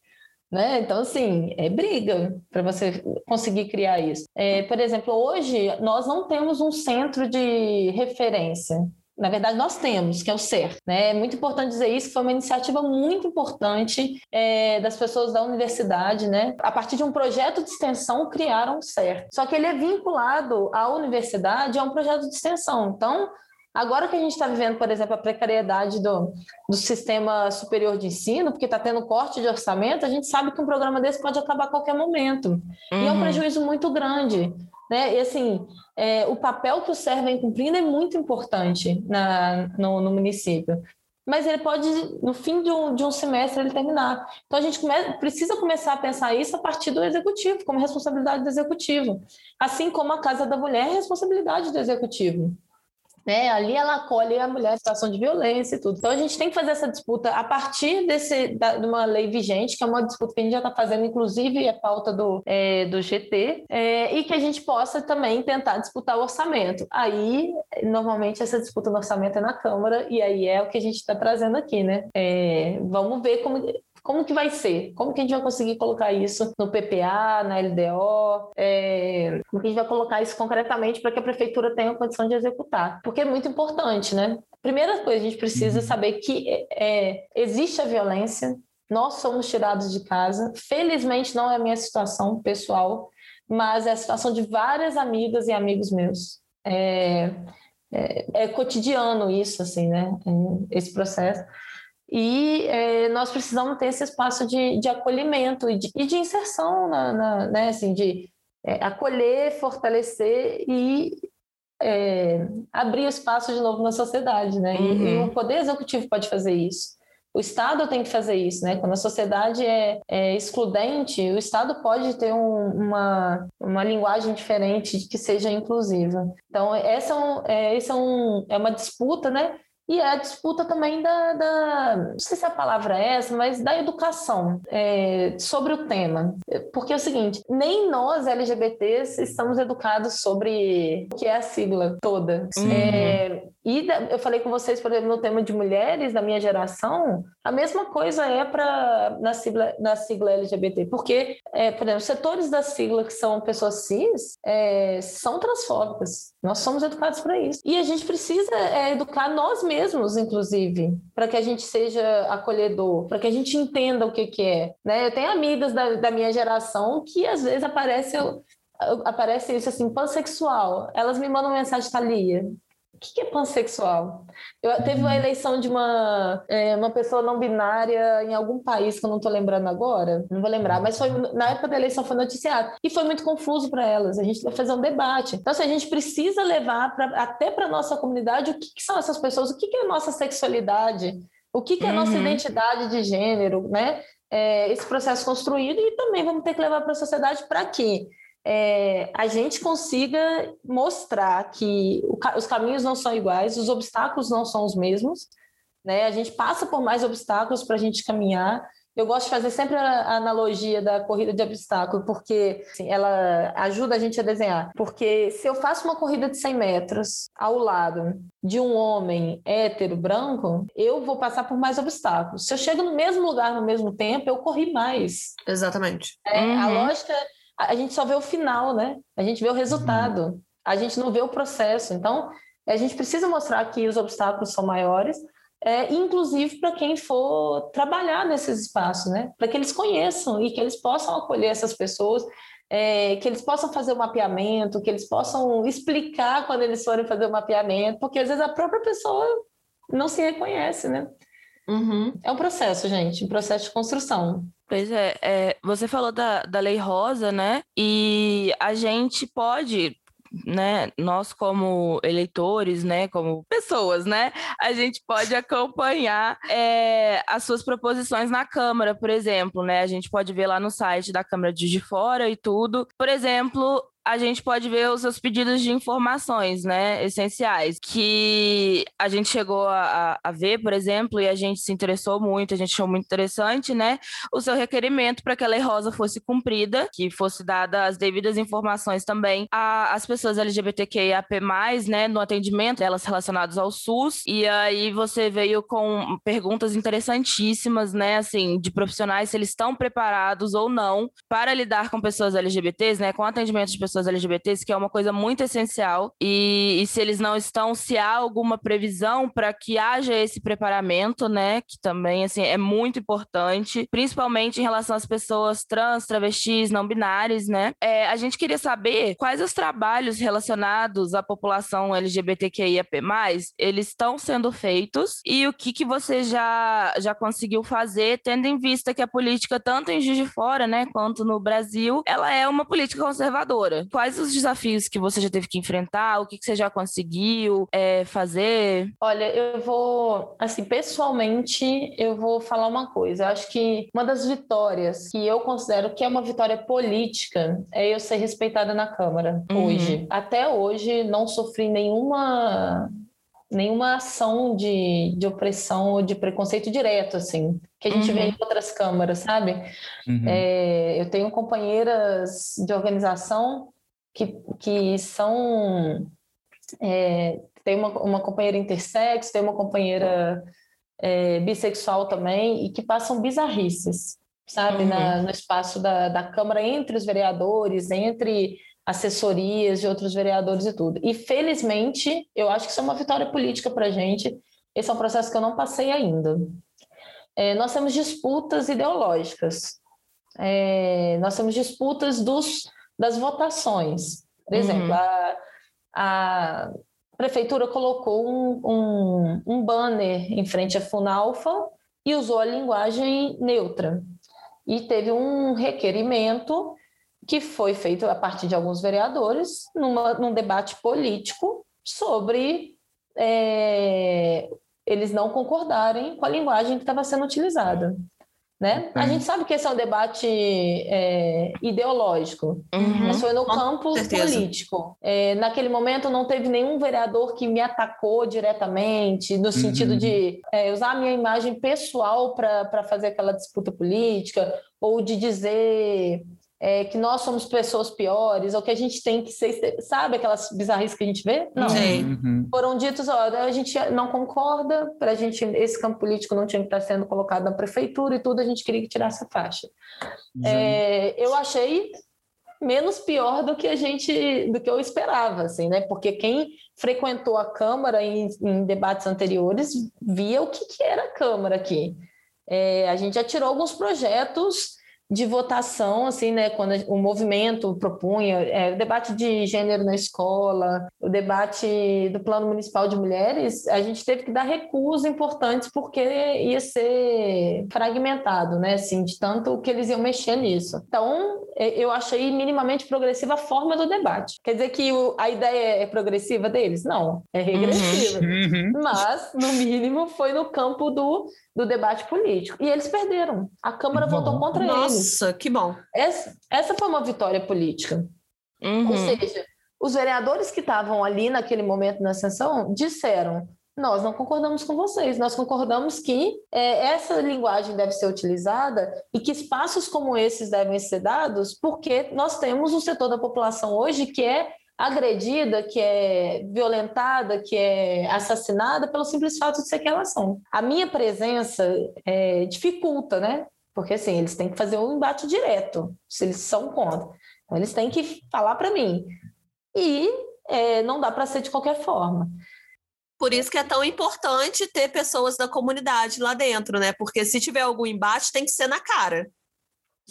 Né? Então, assim, é briga para você conseguir criar isso. É, por exemplo, hoje nós não temos um centro de referência. Na verdade, nós temos, que é o CER. Né? É muito importante dizer isso, foi uma iniciativa muito importante é, das pessoas da universidade. Né? A partir de um projeto de extensão, criaram o CER. Só que ele é vinculado à universidade, é um projeto de extensão. Então, Agora que a gente está vivendo, por exemplo, a precariedade do, do sistema superior de ensino, porque está tendo corte de orçamento, a gente sabe que um programa desse pode acabar a qualquer momento. Uhum. E é um uhum. prejuízo muito grande. Né? E assim, é, o papel que o SER vem cumprindo é muito importante na, no, no município mas ele pode, no fim de um, de um semestre, ele terminar. Então, a gente come, precisa começar a pensar isso a partir do executivo, como responsabilidade do executivo. Assim como a Casa da Mulher é responsabilidade do executivo. Né? Ali ela acolhe a mulher em situação de violência e tudo. Então a gente tem que fazer essa disputa a partir desse, da, de uma lei vigente, que é uma disputa que a gente já está fazendo, inclusive é pauta do, é, do GT, é, e que a gente possa também tentar disputar o orçamento. Aí, normalmente, essa disputa no orçamento é na Câmara, e aí é o que a gente está trazendo aqui, né? É, vamos ver como como que vai ser? Como que a gente vai conseguir colocar isso no PPA, na LDO? É, como que a gente vai colocar isso concretamente para que a prefeitura tenha condição de executar? Porque é muito importante, né? Primeira coisa, a gente precisa uhum. saber que é, existe a violência, nós somos tirados de casa. Felizmente não é a minha situação pessoal, mas é a situação de várias amigas e amigos meus. É, é, é cotidiano isso, assim, né? É, esse processo. E é, nós precisamos ter esse espaço de, de acolhimento e de, e de inserção, na, na, né? assim, de é, acolher, fortalecer e é, abrir espaço de novo na sociedade. Né? Uhum. E, e, o Poder Executivo pode fazer isso. O Estado tem que fazer isso, né? Quando a sociedade é, é excludente, o Estado pode ter um, uma, uma linguagem diferente que seja inclusiva. Então, essa é, um, é, essa é, um, é uma disputa, né? E é a disputa também da, da, não sei se a palavra é essa, mas da educação é, sobre o tema. Porque é o seguinte, nem nós LGBTs estamos educados sobre o que é a sigla toda. É, e eu falei com vocês, por exemplo, no tema de mulheres da minha geração, a mesma coisa é para na sigla, na sigla LGBT, porque, é, por exemplo, setores da sigla que são pessoas cis é, são transfóbicas. Nós somos educados para isso. E a gente precisa é, educar nós mesmos, inclusive, para que a gente seja acolhedor, para que a gente entenda o que, que é. Né? Eu tenho amigas da, da minha geração que às vezes aparece aparece isso assim, pansexual. Elas me mandam mensagem, Thalia, que, que é pansexual? Eu, teve uma uhum. eleição de uma, é, uma pessoa não binária em algum país que eu não estou lembrando agora, não vou lembrar, mas foi na época da eleição foi noticiado e foi muito confuso para elas. A gente vai fazer um debate. Então, assim, a gente precisa levar pra, até para nossa comunidade o que, que, são essas pessoas, o que, que é a nossa sexualidade, o que, que é a nossa uhum. identidade de gênero, né? É, esse processo construído e também vamos ter que levar para a sociedade para quê? É, a gente consiga mostrar que o, os caminhos não são iguais, os obstáculos não são os mesmos, né? A gente passa por mais obstáculos para a gente caminhar. Eu gosto de fazer sempre a analogia da corrida de obstáculo, porque assim, ela ajuda a gente a desenhar. Porque se eu faço uma corrida de 100 metros ao lado de um homem hétero branco, eu vou passar por mais obstáculos. Se eu chego no mesmo lugar no mesmo tempo, eu corri mais. Exatamente. É, uhum. A lógica a gente só vê o final, né? A gente vê o resultado, uhum. a gente não vê o processo. Então, a gente precisa mostrar que os obstáculos são maiores, é, inclusive para quem for trabalhar nesses espaços, né? Para que eles conheçam e que eles possam acolher essas pessoas, é, que eles possam fazer o mapeamento, que eles possam explicar quando eles forem fazer o mapeamento, porque às vezes a própria pessoa não se reconhece, né? Uhum. É um processo, gente, um processo de construção. Pois é, é, você falou da, da Lei Rosa, né? E a gente pode, né, nós como eleitores, né, como pessoas, né, a gente pode acompanhar é, as suas proposições na Câmara, por exemplo, né, a gente pode ver lá no site da Câmara de Fora e tudo. Por exemplo, a gente pode ver os seus pedidos de informações, né, essenciais, que a gente chegou a, a, ver, por exemplo, e a gente se interessou muito, a gente achou muito interessante, né, o seu requerimento para que a Lei Rosa fosse cumprida, que fosse dada as devidas informações também às pessoas LGBTQIAP+, né, no atendimento delas relacionadas ao SUS, e aí você veio com perguntas interessantíssimas, né, assim, de profissionais, se eles estão preparados ou não para lidar com pessoas LGBTs, né, com atendimento de pessoas pessoas LGBTs, que é uma coisa muito essencial. E, e se eles não estão, se há alguma previsão para que haja esse preparamento, né? Que também assim, é muito importante, principalmente em relação às pessoas trans, travestis, não binárias, né? É, a gente queria saber quais os trabalhos relacionados à população LGBTQIAP+, eles estão sendo feitos e o que, que você já, já conseguiu fazer, tendo em vista que a política, tanto em Juiz de Fora, né, quanto no Brasil, ela é uma política conservadora. Quais os desafios que você já teve que enfrentar? O que, que você já conseguiu é, fazer? Olha, eu vou, assim, pessoalmente, eu vou falar uma coisa. Eu acho que uma das vitórias que eu considero que é uma vitória política é eu ser respeitada na Câmara uhum. hoje. Até hoje, não sofri nenhuma nenhuma ação de, de opressão ou de preconceito direto, assim, que a gente uhum. vê em outras câmaras, sabe? Uhum. É, eu tenho companheiras de organização que, que são. É, tem uma, uma companheira intersexo, tem uma companheira é, bissexual também, e que passam bizarrices, sabe, uhum. Na, no espaço da, da Câmara, entre os vereadores, entre assessorias de outros vereadores e tudo. E felizmente, eu acho que isso é uma vitória política para a gente. Esse é um processo que eu não passei ainda. É, nós temos disputas ideológicas. É, nós temos disputas dos, das votações. Por exemplo, uhum. a, a prefeitura colocou um, um, um banner em frente à Funalfa e usou a linguagem neutra. E teve um requerimento que foi feito a partir de alguns vereadores numa, num debate político sobre é, eles não concordarem com a linguagem que estava sendo utilizada. Né? A gente sabe que esse é um debate é, ideológico, uhum. mas foi no campo político. É, naquele momento não teve nenhum vereador que me atacou diretamente, no sentido uhum. de é, usar a minha imagem pessoal para fazer aquela disputa política, ou de dizer é, que nós somos pessoas piores, ou que a gente tem que ser, sabe aquelas bizarrices que a gente vê? Não. Uhum. Foram ditos, ó, a gente não concorda, para a gente, esse campo político não tinha que estar sendo colocado na prefeitura e tudo, a gente queria que tirasse a faixa. É, eu achei menos pior do que a gente, do que eu esperava, assim, né? Porque quem frequentou a Câmara em, em debates anteriores via o que, que era a Câmara aqui. É, a gente já tirou alguns projetos de votação, assim, né, quando o movimento propunha é, o debate de gênero na escola, o debate do Plano Municipal de Mulheres, a gente teve que dar recursos importantes porque ia ser fragmentado, né, assim, de tanto que eles iam mexer nisso. Então, é, eu achei minimamente progressiva a forma do debate. Quer dizer que o, a ideia é progressiva deles? Não, é regressiva. Uhum. uhum. Mas, no mínimo, foi no campo do do debate político. E eles perderam. A Câmara votou contra Nossa, eles. Nossa, que bom. Essa, essa foi uma vitória política. Uhum. Ou seja, os vereadores que estavam ali naquele momento na sessão disseram: nós não concordamos com vocês, nós concordamos que é, essa linguagem deve ser utilizada e que espaços como esses devem ser dados, porque nós temos um setor da população hoje que é agredida, que é violentada, que é assassinada pelo simples fato de ser que elas são. A minha presença é, dificulta, né? Porque assim, eles têm que fazer um embate direto, se eles são contra. Então, eles têm que falar para mim. E é, não dá para ser de qualquer forma. Por isso que é tão importante ter pessoas da comunidade lá dentro, né? Porque se tiver algum embate, tem que ser na cara.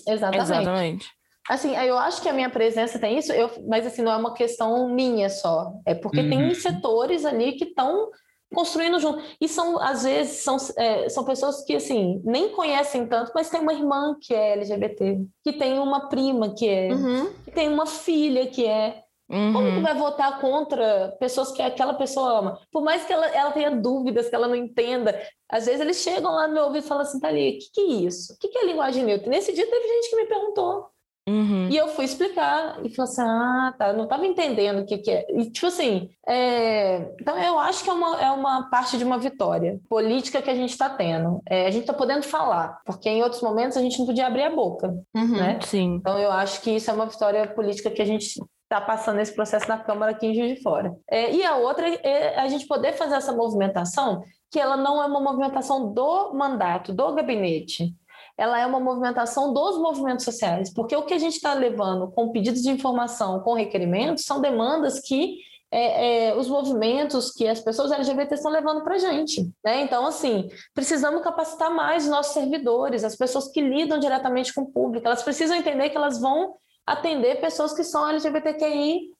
Exatamente. Exatamente. Assim, eu acho que a minha presença tem isso, eu, mas assim, não é uma questão minha só. É porque uhum. tem setores ali que estão construindo junto. E são, às vezes, são, é, são pessoas que, assim, nem conhecem tanto, mas tem uma irmã que é LGBT, que tem uma prima que é, uhum. que tem uma filha que é. Uhum. Como que vai votar contra pessoas que aquela pessoa ama? Por mais que ela, ela tenha dúvidas, que ela não entenda, às vezes eles chegam lá no meu ouvido e falam assim, Thalia, o que, que é isso? O que, que é linguagem neutra? Nesse dia teve gente que me perguntou. Uhum. E eu fui explicar e falei assim: ah, tá, eu não estava entendendo o que, que é. E, tipo assim, é... então eu acho que é uma, é uma parte de uma vitória política que a gente está tendo. É, a gente está podendo falar, porque em outros momentos a gente não podia abrir a boca. Uhum, né? Sim. Então eu acho que isso é uma vitória política que a gente está passando esse processo na Câmara aqui em Juiz de Fora. É, e a outra é a gente poder fazer essa movimentação, que ela não é uma movimentação do mandato, do gabinete ela é uma movimentação dos movimentos sociais, porque o que a gente está levando com pedidos de informação, com requerimentos, são demandas que é, é, os movimentos que as pessoas LGBT estão levando para a gente. Né? Então, assim, precisamos capacitar mais os nossos servidores, as pessoas que lidam diretamente com o público, elas precisam entender que elas vão atender pessoas que são LGBTQI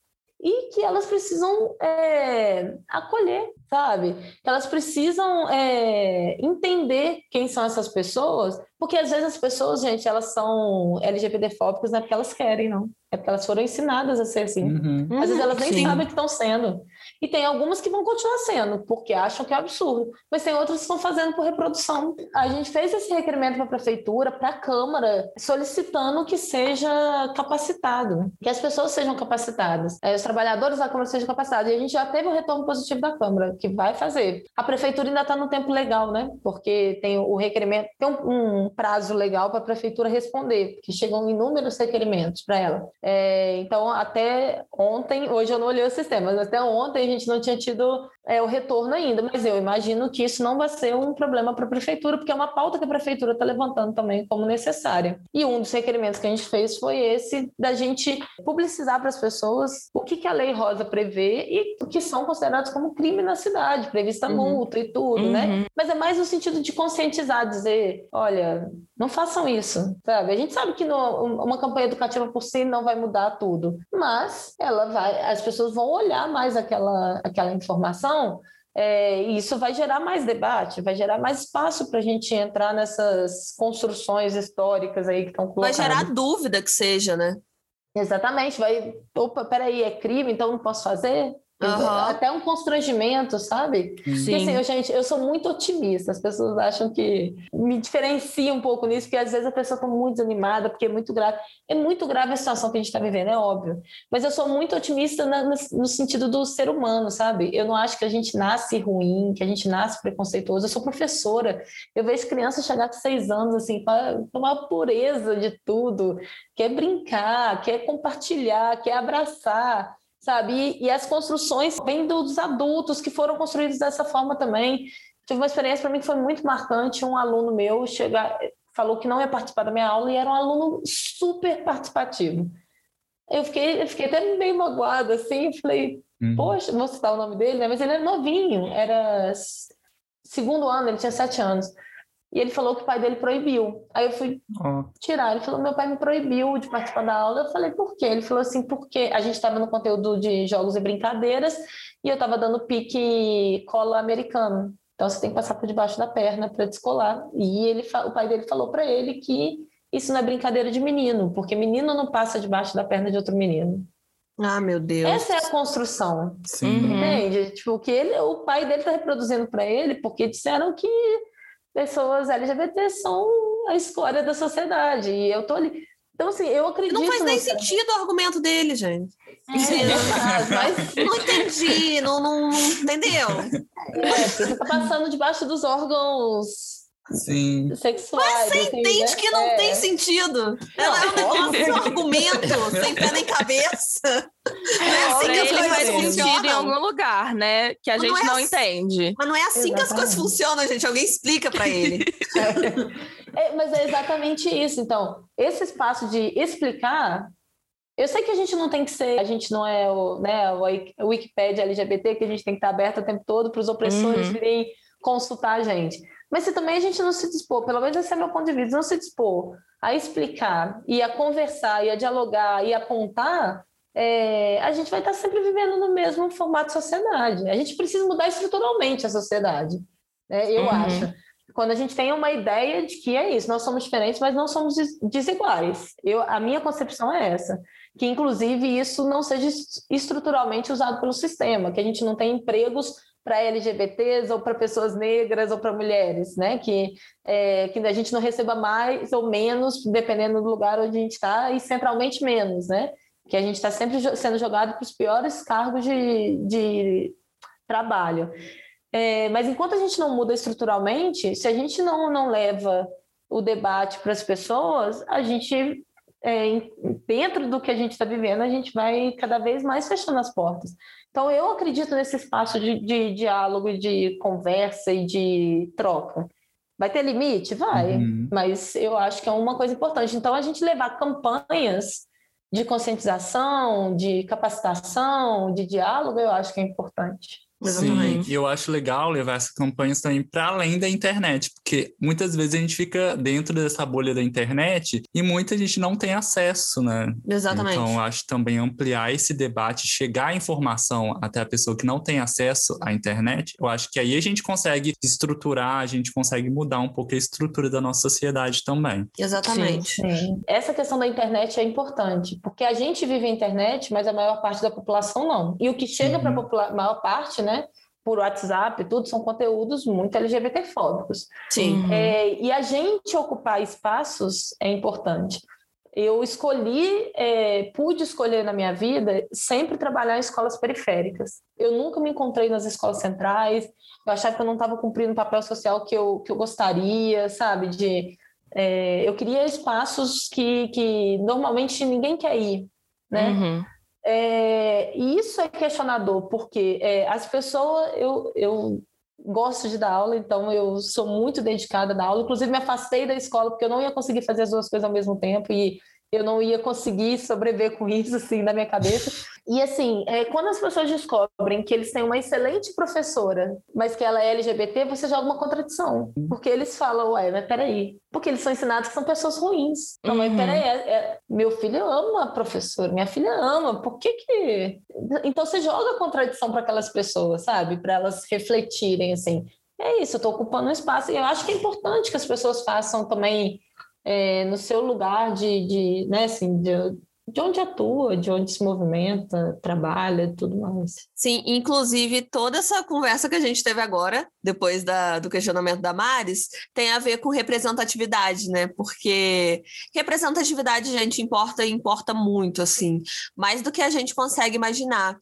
e que elas precisam é, acolher, sabe? Elas precisam é, entender quem são essas pessoas, porque às vezes as pessoas, gente, elas são LGBTfóbicas não é porque elas querem, não. É porque elas foram ensinadas a ser assim. Uhum. Às vezes elas nem Sim. sabem que estão sendo. E tem algumas que vão continuar sendo, porque acham que é absurdo. Mas tem outras que estão fazendo por reprodução. A gente fez esse requerimento para a prefeitura, para a Câmara, solicitando que seja capacitado, que as pessoas sejam capacitadas, é, os trabalhadores da Câmara sejam capacitados. E a gente já teve o retorno positivo da Câmara, que vai fazer. A prefeitura ainda está no tempo legal, né? Porque tem o requerimento, tem um, um prazo legal para a prefeitura responder, porque chegam inúmeros requerimentos para ela. É, então, até ontem, hoje eu não olhei o sistema, mas até ontem gente não tinha tido é, o retorno ainda, mas eu imagino que isso não vai ser um problema para a prefeitura, porque é uma pauta que a prefeitura está levantando também como necessária. E um dos requerimentos que a gente fez foi esse da gente publicizar para as pessoas o que, que, a Lei Rosa prevê e o que são considerados como crime na cidade, prevista uhum. multa e tudo, né? uhum. né? Mas é mais no sentido de conscientizar, dizer, olha, não façam isso, sabe? A gente sabe que no, uma campanha educativa por si não vai mudar tudo, mas ela vai, as pessoas vão olhar mais aquela, aquela informação é, isso vai gerar mais debate, vai gerar mais espaço para a gente entrar nessas construções históricas aí que estão colocadas. Vai gerar dúvida que seja, né? Exatamente, vai. Opa, peraí, é crime, então não posso fazer? Uhum. Até um constrangimento, sabe? Sim. Porque assim, eu, gente, eu sou muito otimista. As pessoas acham que me diferencia um pouco nisso, porque às vezes a pessoa está muito desanimada, porque é muito grave. É muito grave a situação que a gente está vivendo, é óbvio. Mas eu sou muito otimista na, no, no, sentido do ser humano, sabe? Eu não acho que a gente nasce ruim, que a gente nasce preconceituoso. Eu sou professora. Eu vejo crianças chegar com seis anos, assim, com uma pureza de tudo. Quer brincar, quer compartilhar, quer abraçar sabe? E, e as construções vêm dos adultos que foram construídos dessa forma também. Tive uma experiência para mim que foi muito marcante. Um aluno meu chegar, falou que não ia participar da minha aula e era um aluno super participativo. Eu fiquei, eu fiquei até meio magoada, assim, falei, uhum. poxa, vou citar o nome dele, né? Mas ele era novinho, era segundo ano, ele tinha sete anos. E ele falou que o pai dele proibiu. Aí eu fui oh. tirar. Ele falou: meu pai me proibiu de participar da aula. Eu falei: por quê? Ele falou assim: porque a gente estava no conteúdo de jogos e brincadeiras e eu estava dando pique cola americano. Então você tem que passar por debaixo da perna para descolar. E ele, o pai dele falou para ele que isso não é brincadeira de menino, porque menino não passa debaixo da perna de outro menino. Ah, meu Deus. Essa é a construção. Sim. Entende? Tipo, que ele, o pai dele está reproduzindo para ele, porque disseram que pessoas LGBT são a escória da sociedade. E eu tô ali. Então, assim, eu acredito. Não faz nem sentido o argumento dele, gente. É, não, mas... não entendi, não, não, entendeu? É, você tá passando debaixo dos órgãos Sim. sexuais. Mas você assim, entende né? que não é. tem sentido. Não, é um negócio, um argumento, sem pé nem cabeça. Não é assim que as coisas faz sentido em algum lugar, né? Que a Mas gente não, é não assim, entende. Mas não é assim exatamente. que as coisas funcionam, gente. Alguém explica para ele. É, mas é exatamente isso. Então, esse espaço de explicar eu sei que a gente não tem que ser, a gente não é o, né, o Wikipedia LGBT, que a gente tem que estar aberto o tempo todo para os opressores uhum. virem consultar a gente. Mas se também a gente não se dispor, pelo menos esse é meu ponto de vista, não se dispor a explicar e a conversar e a dialogar e apontar, é, a gente vai estar sempre vivendo no mesmo formato de sociedade. A gente precisa mudar estruturalmente a sociedade, né? eu uhum. acho. Quando a gente tem uma ideia de que é isso, nós somos diferentes, mas não somos desiguais. Eu, a minha concepção é essa, que inclusive isso não seja estruturalmente usado pelo sistema, que a gente não tenha empregos para LGBTs ou para pessoas negras ou para mulheres, né? Que, é, que a gente não receba mais ou menos, dependendo do lugar onde a gente está, e centralmente menos, né? Que a gente está sempre sendo jogado para os piores cargos de, de trabalho. É, mas enquanto a gente não muda estruturalmente, se a gente não, não leva o debate para as pessoas, a gente é, dentro do que a gente está vivendo, a gente vai cada vez mais fechando as portas. Então, eu acredito nesse espaço de, de diálogo, de conversa e de troca. Vai ter limite? Vai, uhum. mas eu acho que é uma coisa importante. Então, a gente levar campanhas de conscientização, de capacitação, de diálogo, eu acho que é importante. Exatamente. Sim, e eu acho legal levar essas campanhas também para além da internet, porque muitas vezes a gente fica dentro dessa bolha da internet e muita gente não tem acesso, né? Exatamente. Então, eu acho também ampliar esse debate, chegar a informação até a pessoa que não tem acesso à internet, eu acho que aí a gente consegue estruturar, a gente consegue mudar um pouco a estrutura da nossa sociedade também. Exatamente. Sim, sim. Essa questão da internet é importante, porque a gente vive a internet, mas a maior parte da população não. E o que chega uhum. para a maior parte, né? Por WhatsApp, tudo são conteúdos muito LGBTfóbicos. Sim. É, e a gente ocupar espaços é importante. Eu escolhi, é, pude escolher na minha vida sempre trabalhar em escolas periféricas. Eu nunca me encontrei nas escolas centrais. Eu achava que eu não estava cumprindo o papel social que eu, que eu gostaria, sabe? De, é, eu queria espaços que, que normalmente ninguém quer ir, né? Uhum. É, e isso é questionador, porque é, as pessoas, eu, eu gosto de dar aula, então eu sou muito dedicada a dar aula. Inclusive, me afastei da escola porque eu não ia conseguir fazer as duas coisas ao mesmo tempo e eu não ia conseguir sobreviver com isso, assim, na minha cabeça. E, assim, é, quando as pessoas descobrem que eles têm uma excelente professora, mas que ela é LGBT, você joga uma contradição. Porque eles falam, ué, mas peraí. Porque eles são ensinados que são pessoas ruins. Não, mas uhum. peraí, é, é, meu filho ama a professora, minha filha ama, por que que... Então, você joga a contradição para aquelas pessoas, sabe? Para elas refletirem, assim. É isso, eu estou ocupando um espaço. E eu acho que é importante que as pessoas façam também é, no seu lugar de, de, né, assim, de, de onde atua, de onde se movimenta, trabalha, tudo mais. Sim, inclusive toda essa conversa que a gente teve agora, depois da, do questionamento da Maris, tem a ver com representatividade, né? Porque representatividade, gente, importa importa muito, assim, mais do que a gente consegue imaginar.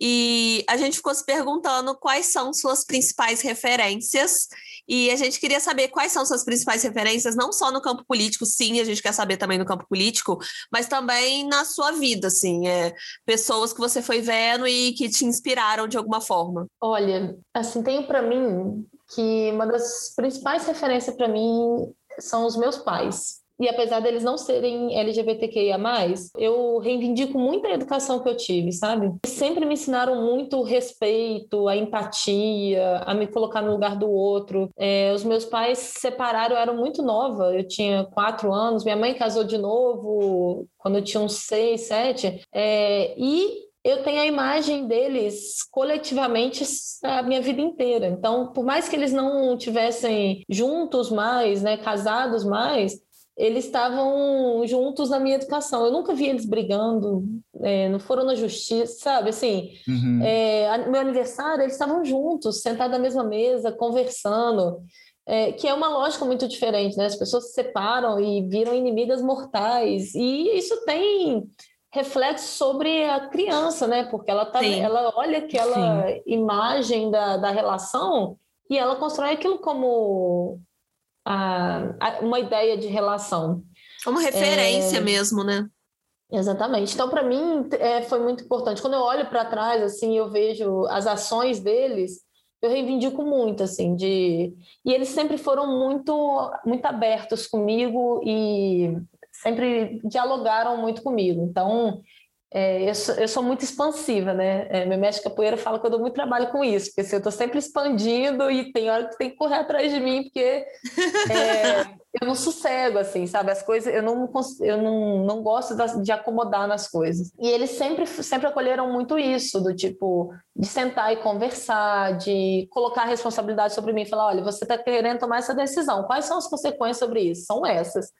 E a gente ficou se perguntando quais são suas principais referências, e a gente queria saber quais são suas principais referências, não só no campo político, sim, a gente quer saber também no campo político, mas também na sua vida, assim, é, pessoas que você foi vendo e que te inspiraram de alguma forma? Olha, assim, tenho para mim que uma das principais referências para mim são os meus pais. E apesar deles não serem LGBTQIA+, eu reivindico muito a educação que eu tive, sabe? Sempre me ensinaram muito o respeito, a empatia, a me colocar no lugar do outro. É, os meus pais se separaram, eu era muito nova, eu tinha quatro anos, minha mãe casou de novo quando eu tinha uns seis, sete. É, e eu tenho a imagem deles coletivamente a minha vida inteira. Então, por mais que eles não tivessem juntos mais, né, casados mais, eles estavam juntos na minha educação. Eu nunca vi eles brigando, é, não foram na justiça, sabe? Assim, uhum. é, meu aniversário, eles estavam juntos, sentados na mesma mesa, conversando. É, que é uma lógica muito diferente, né? As pessoas se separam e viram inimigas mortais. E isso tem reflexo sobre a criança, né? Porque ela, tá, ela olha aquela Sim. imagem da, da relação e ela constrói aquilo como a, a, uma ideia de relação. Como referência é... mesmo, né? Exatamente. Então, para mim, é, foi muito importante. Quando eu olho para trás, assim, eu vejo as ações deles, eu reivindico muito, assim, de... E eles sempre foram muito, muito abertos comigo e sempre dialogaram muito comigo. Então, é, eu, sou, eu, sou, muito expansiva, né? É, meu mestre capoeira fala que eu dou muito trabalho com isso, porque assim, eu estou sempre expandindo e tem hora que tem que correr atrás de mim, porque é, eu não sossego, assim, sabe? As coisas, eu não, eu não, não gosto de acomodar nas coisas. E eles sempre, sempre acolheram muito isso, do tipo, de sentar e conversar, de colocar a responsabilidade sobre mim falar: olha, você está querendo tomar essa decisão, quais são as consequências sobre isso? São essas.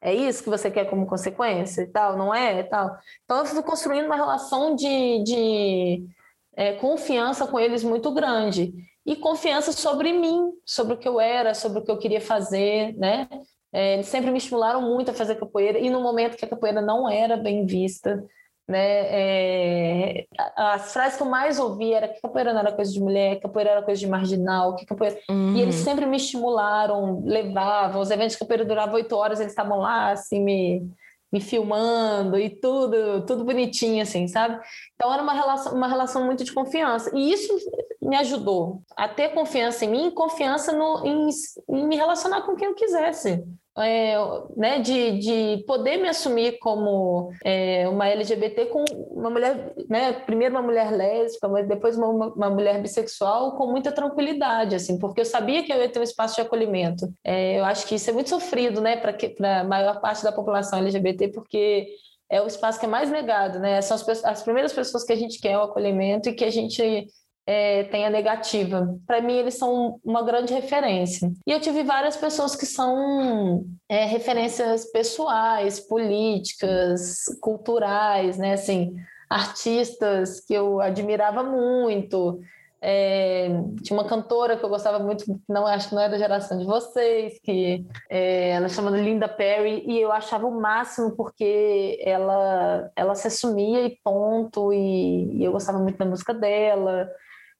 É isso que você quer como consequência e tal, não é? E tal. Então, eu fui construindo uma relação de, de é, confiança com eles muito grande. E confiança sobre mim, sobre o que eu era, sobre o que eu queria fazer, né? É, eles sempre me estimularam muito a fazer capoeira, e no momento que a capoeira não era bem vista, né? É, as frases que eu mais ouvi era que capoeira não era coisa de mulher, capoeira era coisa de marginal, que capoeira... Uhum. E eles sempre me estimularam, levavam, os eventos de capoeira duravam oito horas, eles estavam lá, assim, me, me filmando e tudo, tudo bonitinho, assim, sabe? Então era uma relação, uma relação muito de confiança. E isso me ajudou a ter confiança em mim e confiança no, em, em me relacionar com quem eu quisesse é, né, de, de poder me assumir como é, uma LGBT com uma mulher, né, primeiro uma mulher lésbica, mas depois uma, uma mulher bissexual com muita tranquilidade, assim, porque eu sabia que eu ia ter um espaço de acolhimento. É, eu acho que isso é muito sofrido, né, para a maior parte da população LGBT, porque é o espaço que é mais negado, né? São as, as primeiras pessoas que a gente quer o acolhimento e que a gente é, tem a negativa. Para mim, eles são uma grande referência. E eu tive várias pessoas que são é, referências pessoais, políticas, culturais, né? Assim, artistas que eu admirava muito. É, tinha uma cantora que eu gostava muito, não acho que não é da geração de vocês, que é, ela chama Linda Perry, e eu achava o máximo porque ela, ela se assumia e ponto, e, e eu gostava muito da música dela.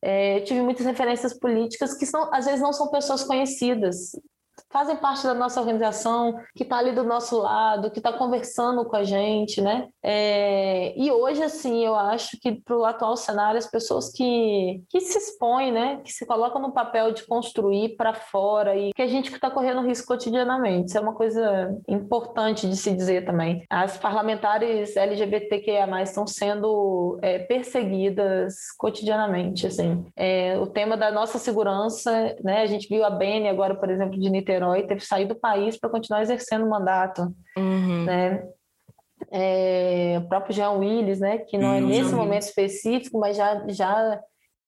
É, eu tive muitas referências políticas que são, às vezes não são pessoas conhecidas, fazem parte da nossa organização, que está ali do nosso lado, que está conversando com a gente, né? É, e hoje, assim, eu acho que para o atual cenário, as pessoas que, que se expõem, né? Que se colocam no papel de construir para fora e que a gente está correndo risco cotidianamente. Isso é uma coisa importante de se dizer também. As parlamentares LGBTQIA+, estão sendo é, perseguidas cotidianamente, assim. É, o tema da nossa segurança, né? A gente viu a Bene agora, por exemplo, de Niterói, teve que sair do país para continuar exercendo o mandato, uhum. né? É, o próprio Jean Willis, né, que não é uhum. nesse momento específico, mas já, já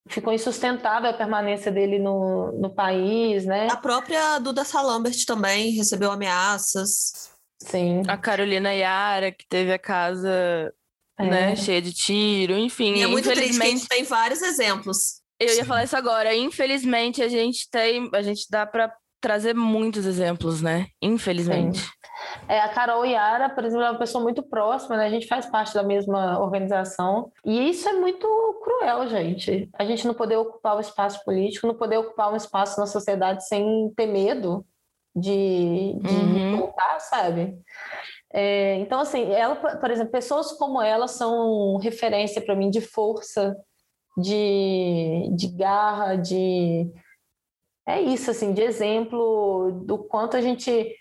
ficou insustentável a permanência dele no, no país, né? A própria Duda Salambert também recebeu ameaças. Sim. A Carolina Yara, que teve a casa é. né, cheia de tiro, enfim. E é muito triste que a gente tem vários exemplos. Eu ia falar isso agora. Infelizmente, a gente tem, a gente dá para trazer muitos exemplos, né? Infelizmente. É, a Carol Yara, por exemplo, é uma pessoa muito próxima, né? A gente faz parte da mesma organização. E isso é muito cruel, gente. A gente não poder ocupar o espaço político, não poder ocupar um espaço na sociedade sem ter medo de, de uhum. voltar, sabe? É, então, assim, ela, por exemplo, pessoas como ela são referência para mim de força, de, de garra, de é isso, assim, de exemplo do quanto a gente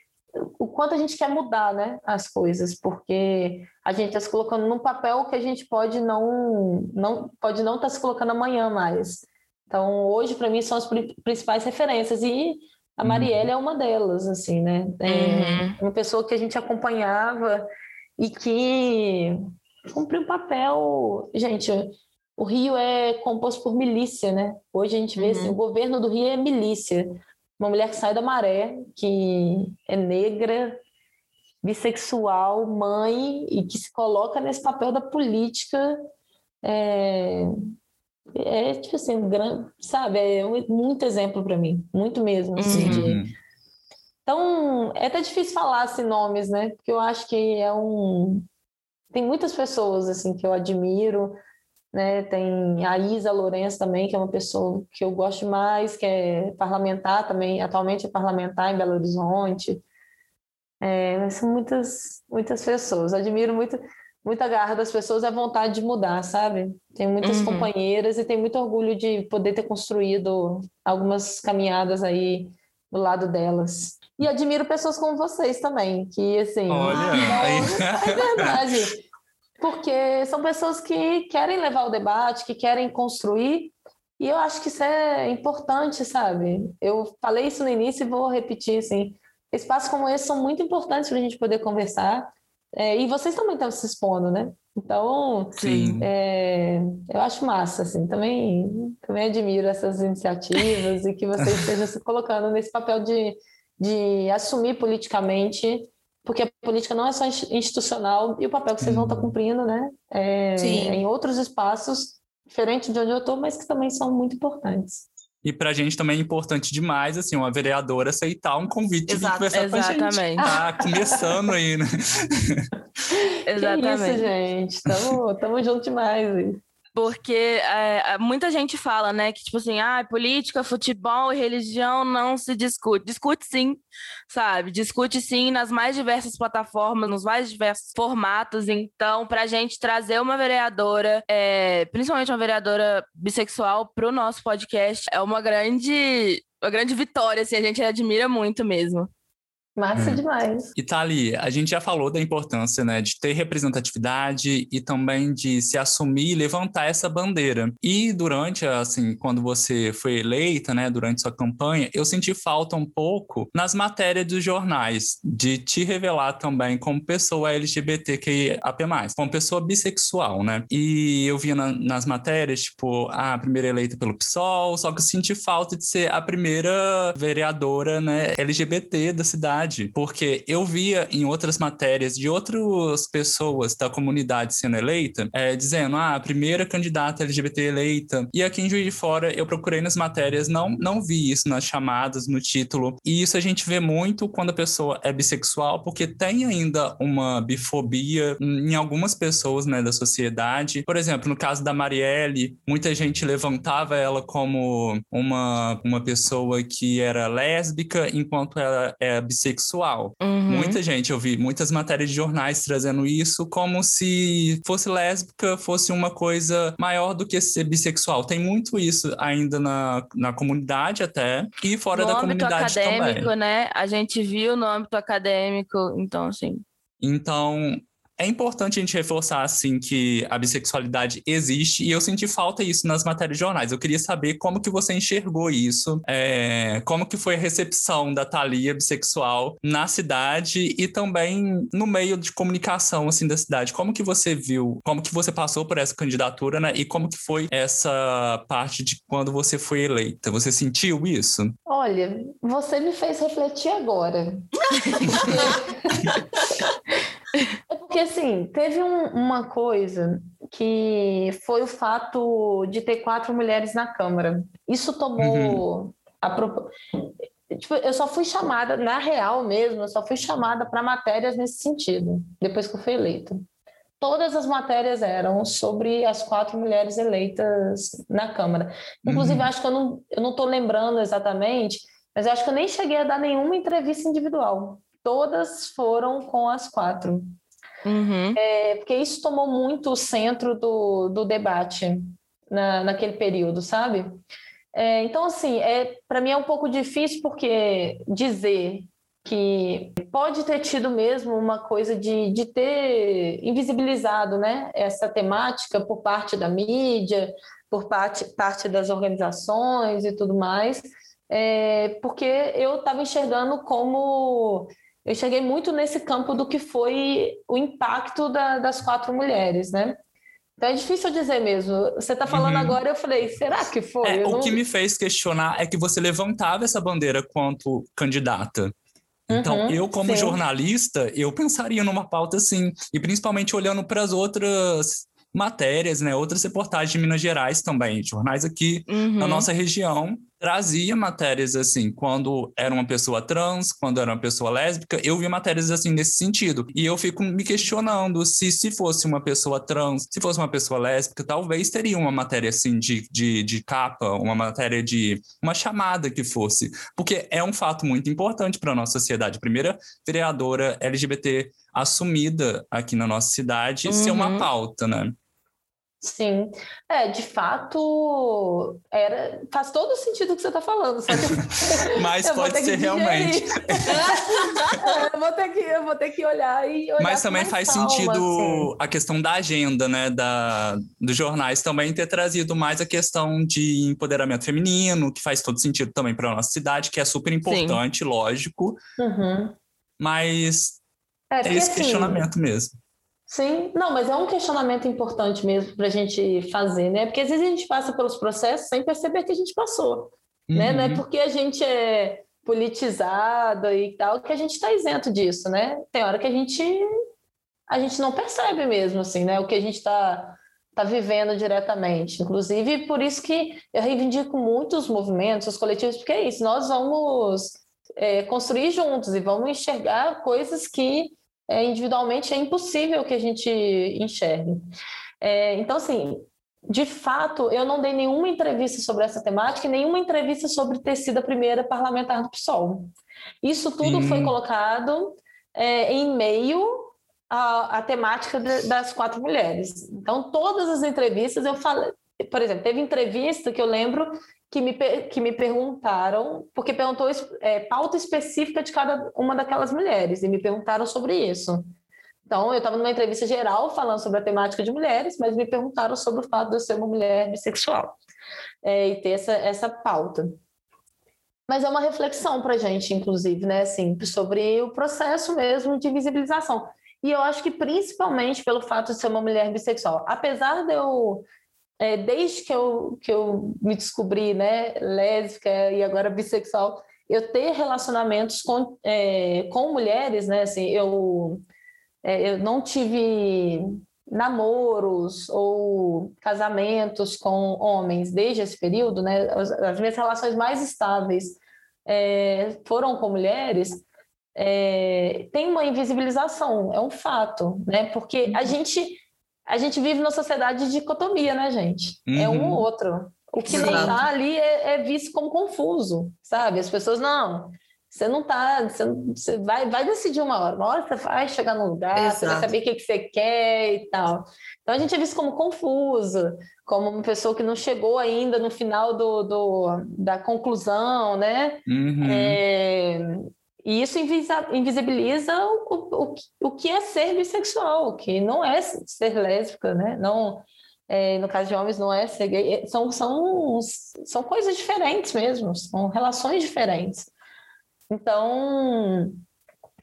o quanto a gente quer mudar, né, as coisas, porque a gente está se colocando num papel que a gente pode não, não pode não estar tá se colocando amanhã mais. Então, hoje para mim são as principais referências e a uhum. Marielle uhum. é uma delas, assim, né? É uhum. uma pessoa que a gente acompanhava e que cumpriu um papel, gente, o Rio é composto por milícia, né? Hoje a gente vê assim, uhum. assim, o governo do Rio é milícia. Uma mulher que sai da maré, que é negra, bissexual, mãe, e que se coloca nesse papel da política. É, é tipo assim, um grande, sabe? É muito exemplo para mim, muito mesmo. Assim, uhum. de... Então, é até difícil falar assim, nomes, né? Porque eu acho que é um. Tem muitas pessoas assim que eu admiro né? Tem a Isa Lourenço também, que é uma pessoa que eu gosto mais, que é parlamentar também, atualmente é parlamentar em Belo Horizonte. É, são muitas, muitas pessoas. Admiro muito, muita garra das pessoas e a vontade de mudar, sabe? Tenho muitas uhum. companheiras e tenho muito orgulho de poder ter construído algumas caminhadas aí do lado delas. E admiro pessoas como vocês também, que assim. Olha, não, é verdade porque são pessoas que querem levar o debate, que querem construir, e eu acho que isso é importante, sabe? Eu falei isso no início e vou repetir, assim, espaços como esse são muito importantes para a gente poder conversar, é, e vocês também estão se expondo, né? Então, é, eu acho massa, assim, também, também admiro essas iniciativas e que vocês estejam se colocando nesse papel de, de assumir politicamente porque a política não é só institucional e o papel que vocês vão estar uhum. cumprindo, né? É, em outros espaços, diferente de onde eu estou, mas que também são muito importantes. E para a gente também é importante demais, assim, uma vereadora aceitar um convite Exato, de conversar exatamente. com a gente. Tá começando aí, né? exatamente. Que isso, gente. Tamo, tamo junto demais. Porque é, muita gente fala, né, que tipo assim, ah, política, futebol e religião não se discute. Discute sim, sabe? Discute sim nas mais diversas plataformas, nos mais diversos formatos. Então, para a gente trazer uma vereadora, é, principalmente uma vereadora bissexual, para o nosso podcast, é uma grande, uma grande vitória, assim, a gente admira muito mesmo. Massa hum. demais. E Thali, a gente já falou da importância né, de ter representatividade e também de se assumir e levantar essa bandeira. E durante, assim, quando você foi eleita, né, durante sua campanha, eu senti falta um pouco nas matérias dos jornais, de te revelar também como pessoa LGBTQIAP+, como pessoa bissexual, né? E eu via na, nas matérias, tipo, a primeira eleita pelo PSOL, só que eu senti falta de ser a primeira vereadora, né, LGBT da cidade verdade, porque eu via em outras matérias de outras pessoas da comunidade sendo eleita, é, dizendo, ah, a primeira candidata LGBT eleita. E aqui em Juiz de Fora, eu procurei nas matérias, não, não vi isso nas chamadas, no título. E isso a gente vê muito quando a pessoa é bissexual, porque tem ainda uma bifobia em algumas pessoas, né, da sociedade. Por exemplo, no caso da Marielle, muita gente levantava ela como uma, uma pessoa que era lésbica, enquanto ela é bissexual sexual. Uhum. Muita gente, eu vi muitas matérias de jornais trazendo isso como se fosse lésbica fosse uma coisa maior do que ser bissexual. Tem muito isso ainda na, na comunidade até e fora no da comunidade acadêmico, também. né? A gente viu no âmbito acadêmico, então assim. Então, é importante a gente reforçar, assim, que a bissexualidade existe e eu senti falta isso nas matérias de jornais. Eu queria saber como que você enxergou isso, é, como que foi a recepção da Thalia bissexual na cidade e também no meio de comunicação, assim, da cidade. Como que você viu, como que você passou por essa candidatura, né? E como que foi essa parte de quando você foi eleita? Você sentiu isso? Olha, você me fez refletir agora. É porque, assim, teve um, uma coisa que foi o fato de ter quatro mulheres na Câmara. Isso tomou uhum. a tipo, eu só fui chamada, na real mesmo, eu só fui chamada para matérias nesse sentido, depois que eu fui eleita. Todas as matérias eram sobre as quatro mulheres eleitas na Câmara. Inclusive, uhum. acho que eu não estou lembrando exatamente, mas acho que eu nem cheguei a dar nenhuma entrevista individual todas foram com as quatro. Uhum. É, porque isso tomou muito o centro do, do debate na, naquele período, sabe? É, então, assim, é, para mim é um pouco difícil porque dizer que pode ter tido mesmo uma coisa de, de ter invisibilizado né, essa temática por parte da mídia, por parte, parte das organizações e tudo mais, é, porque eu estava enxergando como eu cheguei muito nesse campo do que foi o impacto da, das quatro mulheres, né? Então é difícil dizer mesmo. Você está falando uhum. agora, eu falei, será que foi? É, o não... que me fez questionar é que você levantava essa bandeira quanto candidata. Então, uhum, eu, como sim. jornalista, eu pensaria numa pauta assim, e principalmente olhando para as outras matérias, né, outras reportagens de Minas Gerais também, jornais aqui uhum. na nossa região, trazia matérias assim, quando era uma pessoa trans, quando era uma pessoa lésbica, eu vi matérias assim nesse sentido. E eu fico me questionando se se fosse uma pessoa trans, se fosse uma pessoa lésbica, talvez teria uma matéria assim de, de, de capa, uma matéria de uma chamada que fosse, porque é um fato muito importante para a nossa sociedade. Primeira vereadora LGBT assumida aqui na nossa cidade uhum. ser uma pauta, né? Sim, é, de fato, era, faz todo o sentido que você está falando. Que... Mas pode ser realmente. eu, vou ter que, eu vou ter que olhar e olhar Mas também faz calma, sentido assim. a questão da agenda, né, da, dos jornais também ter trazido mais a questão de empoderamento feminino, que faz todo sentido também para a nossa cidade, que é super importante, Sim. lógico. Uhum. Mas é, é esse assim, questionamento mesmo. Sim, não, mas é um questionamento importante mesmo para a gente fazer, né? Porque às vezes a gente passa pelos processos sem perceber que a gente passou, uhum. né? Não é uhum. porque a gente é politizada e tal que a gente está isento disso, né? Tem hora que a gente a gente não percebe mesmo, assim, né? O que a gente está tá vivendo diretamente. Inclusive, por isso que eu reivindico muito os movimentos, os coletivos, porque é isso, nós vamos é, construir juntos e vamos enxergar coisas que é, individualmente é impossível que a gente enxergue. É, então, assim, de fato, eu não dei nenhuma entrevista sobre essa temática e nenhuma entrevista sobre ter sido a primeira parlamentar do PSOL. Isso tudo Sim. foi colocado é, em meio à, à temática de, das quatro mulheres. Então, todas as entrevistas eu falei, por exemplo, teve entrevista que eu lembro que me, que me perguntaram, porque perguntou é, pauta específica de cada uma daquelas mulheres, e me perguntaram sobre isso. Então, eu estava numa entrevista geral falando sobre a temática de mulheres, mas me perguntaram sobre o fato de eu ser uma mulher bissexual é, e ter essa, essa pauta. Mas é uma reflexão para a gente, inclusive, né, assim, sobre o processo mesmo de visibilização. E eu acho que principalmente pelo fato de ser uma mulher bissexual. Apesar de eu é, desde que eu, que eu me descobri né, lésbica e agora bissexual, eu ter relacionamentos com, é, com mulheres, né? Assim, eu, é, eu não tive namoros ou casamentos com homens desde esse período, né? As, as minhas relações mais estáveis é, foram com mulheres. É, tem uma invisibilização, é um fato, né? Porque a uhum. gente a gente vive numa sociedade de dicotomia, né, gente? Uhum. É um ou uhum. outro. O que Exato. não está ali é, é, visto como confuso, sabe? As pessoas, não, você não está, você, você, vai, vai decidir uma hora, uma hora você vai chegar no lugar, Exato. você vai saber o que, que você quer e tal. Então a gente é visto como confuso, como uma pessoa que não chegou ainda no final do, do da conclusão, né? Uhum. É, e isso invisibiliza o, o, o que é ser bissexual, que não é ser lésbica, né? Não, é, no caso de homens, não é ser gay. É, são, são, são coisas diferentes mesmo, são relações diferentes. Então,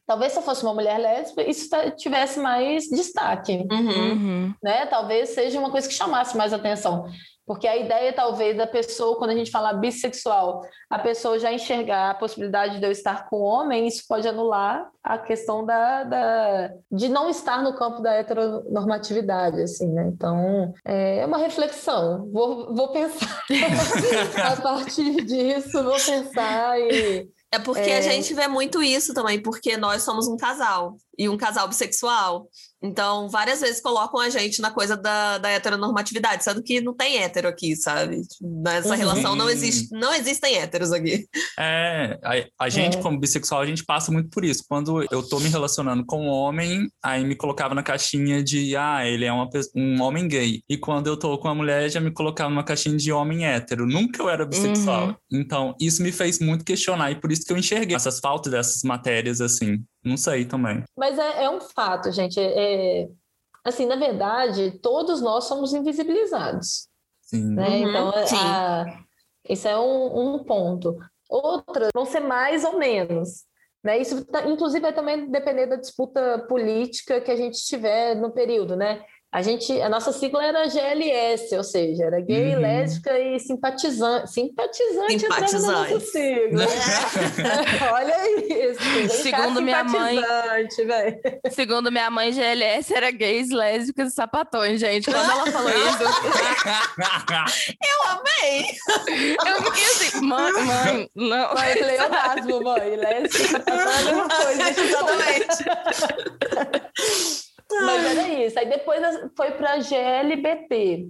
talvez se eu fosse uma mulher lésbica, isso tivesse mais destaque. Uhum. uhum. Né? Talvez seja uma coisa que chamasse mais atenção. Porque a ideia, talvez, da pessoa, quando a gente fala bissexual, a pessoa já enxergar a possibilidade de eu estar com homem, isso pode anular a questão da, da de não estar no campo da heteronormatividade, assim, né? Então, é uma reflexão. Vou, vou pensar a partir disso, vou pensar e é porque é... a gente vê muito isso também, porque nós somos um casal e um casal bissexual. Então, várias vezes colocam a gente na coisa da, da heteronormatividade, sendo que não tem hétero aqui, sabe? Nessa uhum. relação não existe, não existem héteros aqui. É, a, a gente, é. como bissexual, a gente passa muito por isso. Quando eu tô me relacionando com um homem, aí me colocava na caixinha de, ah, ele é uma, um homem gay. E quando eu tô com uma mulher, já me colocava numa caixinha de homem hétero. Nunca eu era bissexual. Uhum. Então, isso me fez muito questionar, e por isso que eu enxerguei essas faltas dessas matérias, assim. Não sei também. Mas é, é um fato, gente. É, é, assim, na verdade, todos nós somos invisibilizados. Sim. Né? Uhum, então, sim. A, isso é um, um ponto. Outras vão ser mais ou menos. Né? Isso, tá, inclusive, vai também depender da disputa política que a gente tiver no período, né? A gente, a nossa sigla era GLS, ou seja, era gay, uhum. lésbica e simpatizante. Simpatizante, simpatizante. sigla. Olha isso. Segundo minha mãe, segundo minha mãe, GLS era gays, lésbicas e sapatões, gente. Quando ela falou isso, eu amei. Eu fiquei assim, mãe, mãe, não. Mãe, pleonasmo, mãe, lésbica, sapatão é a mesma coisa. Exatamente. Mas era isso. Aí depois foi para GLBT.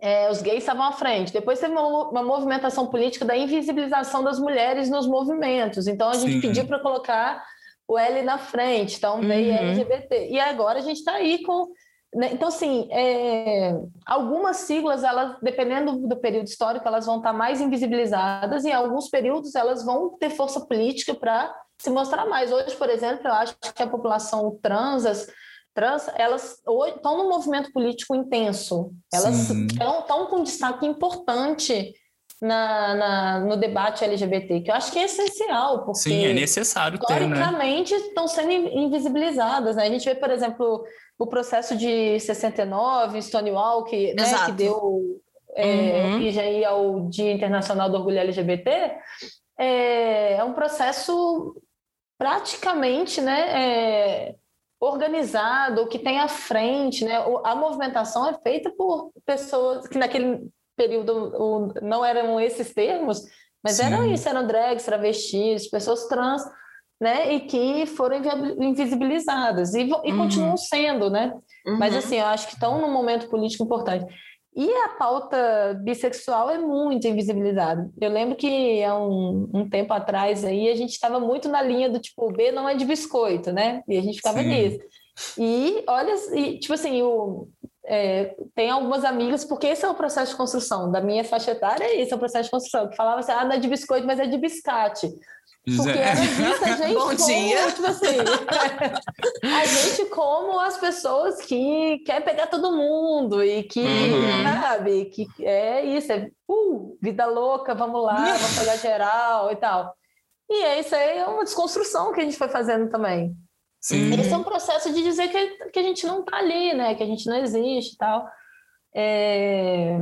É, os gays estavam à frente. Depois teve uma, uma, movimentação política da invisibilização das mulheres nos movimentos. Então a gente Sim. pediu para colocar o L na frente. Então veio uhum. LGBT. E agora a gente está aí com. Né? Então, assim, é, algumas siglas, elas, dependendo do período histórico, elas vão estar tá mais invisibilizadas, e em alguns períodos elas vão ter força política para se mostrar mais. Hoje, por exemplo, eu acho que a população trans, trans, elas estão num movimento político intenso. Elas estão com um destaque importante na, na, no debate LGBT, que eu acho que é essencial, porque... Sim, é necessário ter, né? estão sendo invisibilizadas, né? A gente vê, por exemplo, o processo de 69, Stonewall, que, né, que deu é, uhum. origem ao Dia Internacional do Orgulho LGBT, é, é um processo praticamente, né, é, organizado, que tem à frente, né? A movimentação é feita por pessoas que naquele período não eram esses termos, mas Sim. eram isso, eram drags, travestis, pessoas trans, né? E que foram invisibilizadas e, e uhum. continuam sendo, né? Uhum. Mas assim, eu acho que estão num momento político importante. E a pauta bissexual é muito invisibilizada. Eu lembro que há um, um tempo atrás aí a gente estava muito na linha do tipo B não é de biscoito, né? E a gente ficava Sim. nisso. E olha, e, tipo assim, o, é, tem algumas amigas, porque esse é o processo de construção da minha faixa etária, esse é o processo de construção, que falava assim, ah, não é de biscoito, mas é de biscate. Porque era vista a gente Bom como, dia. tipo assim, a gente como as pessoas que quer pegar todo mundo e que, Uhum. sabe, que é isso, é uh, vida louca, vamos lá, vamos pegar geral e tal. E é isso aí, é uma desconstrução que a gente foi fazendo também. Sim. Esse é um processo de dizer que, que a gente não está ali, né? Que a gente não existe e tal. É...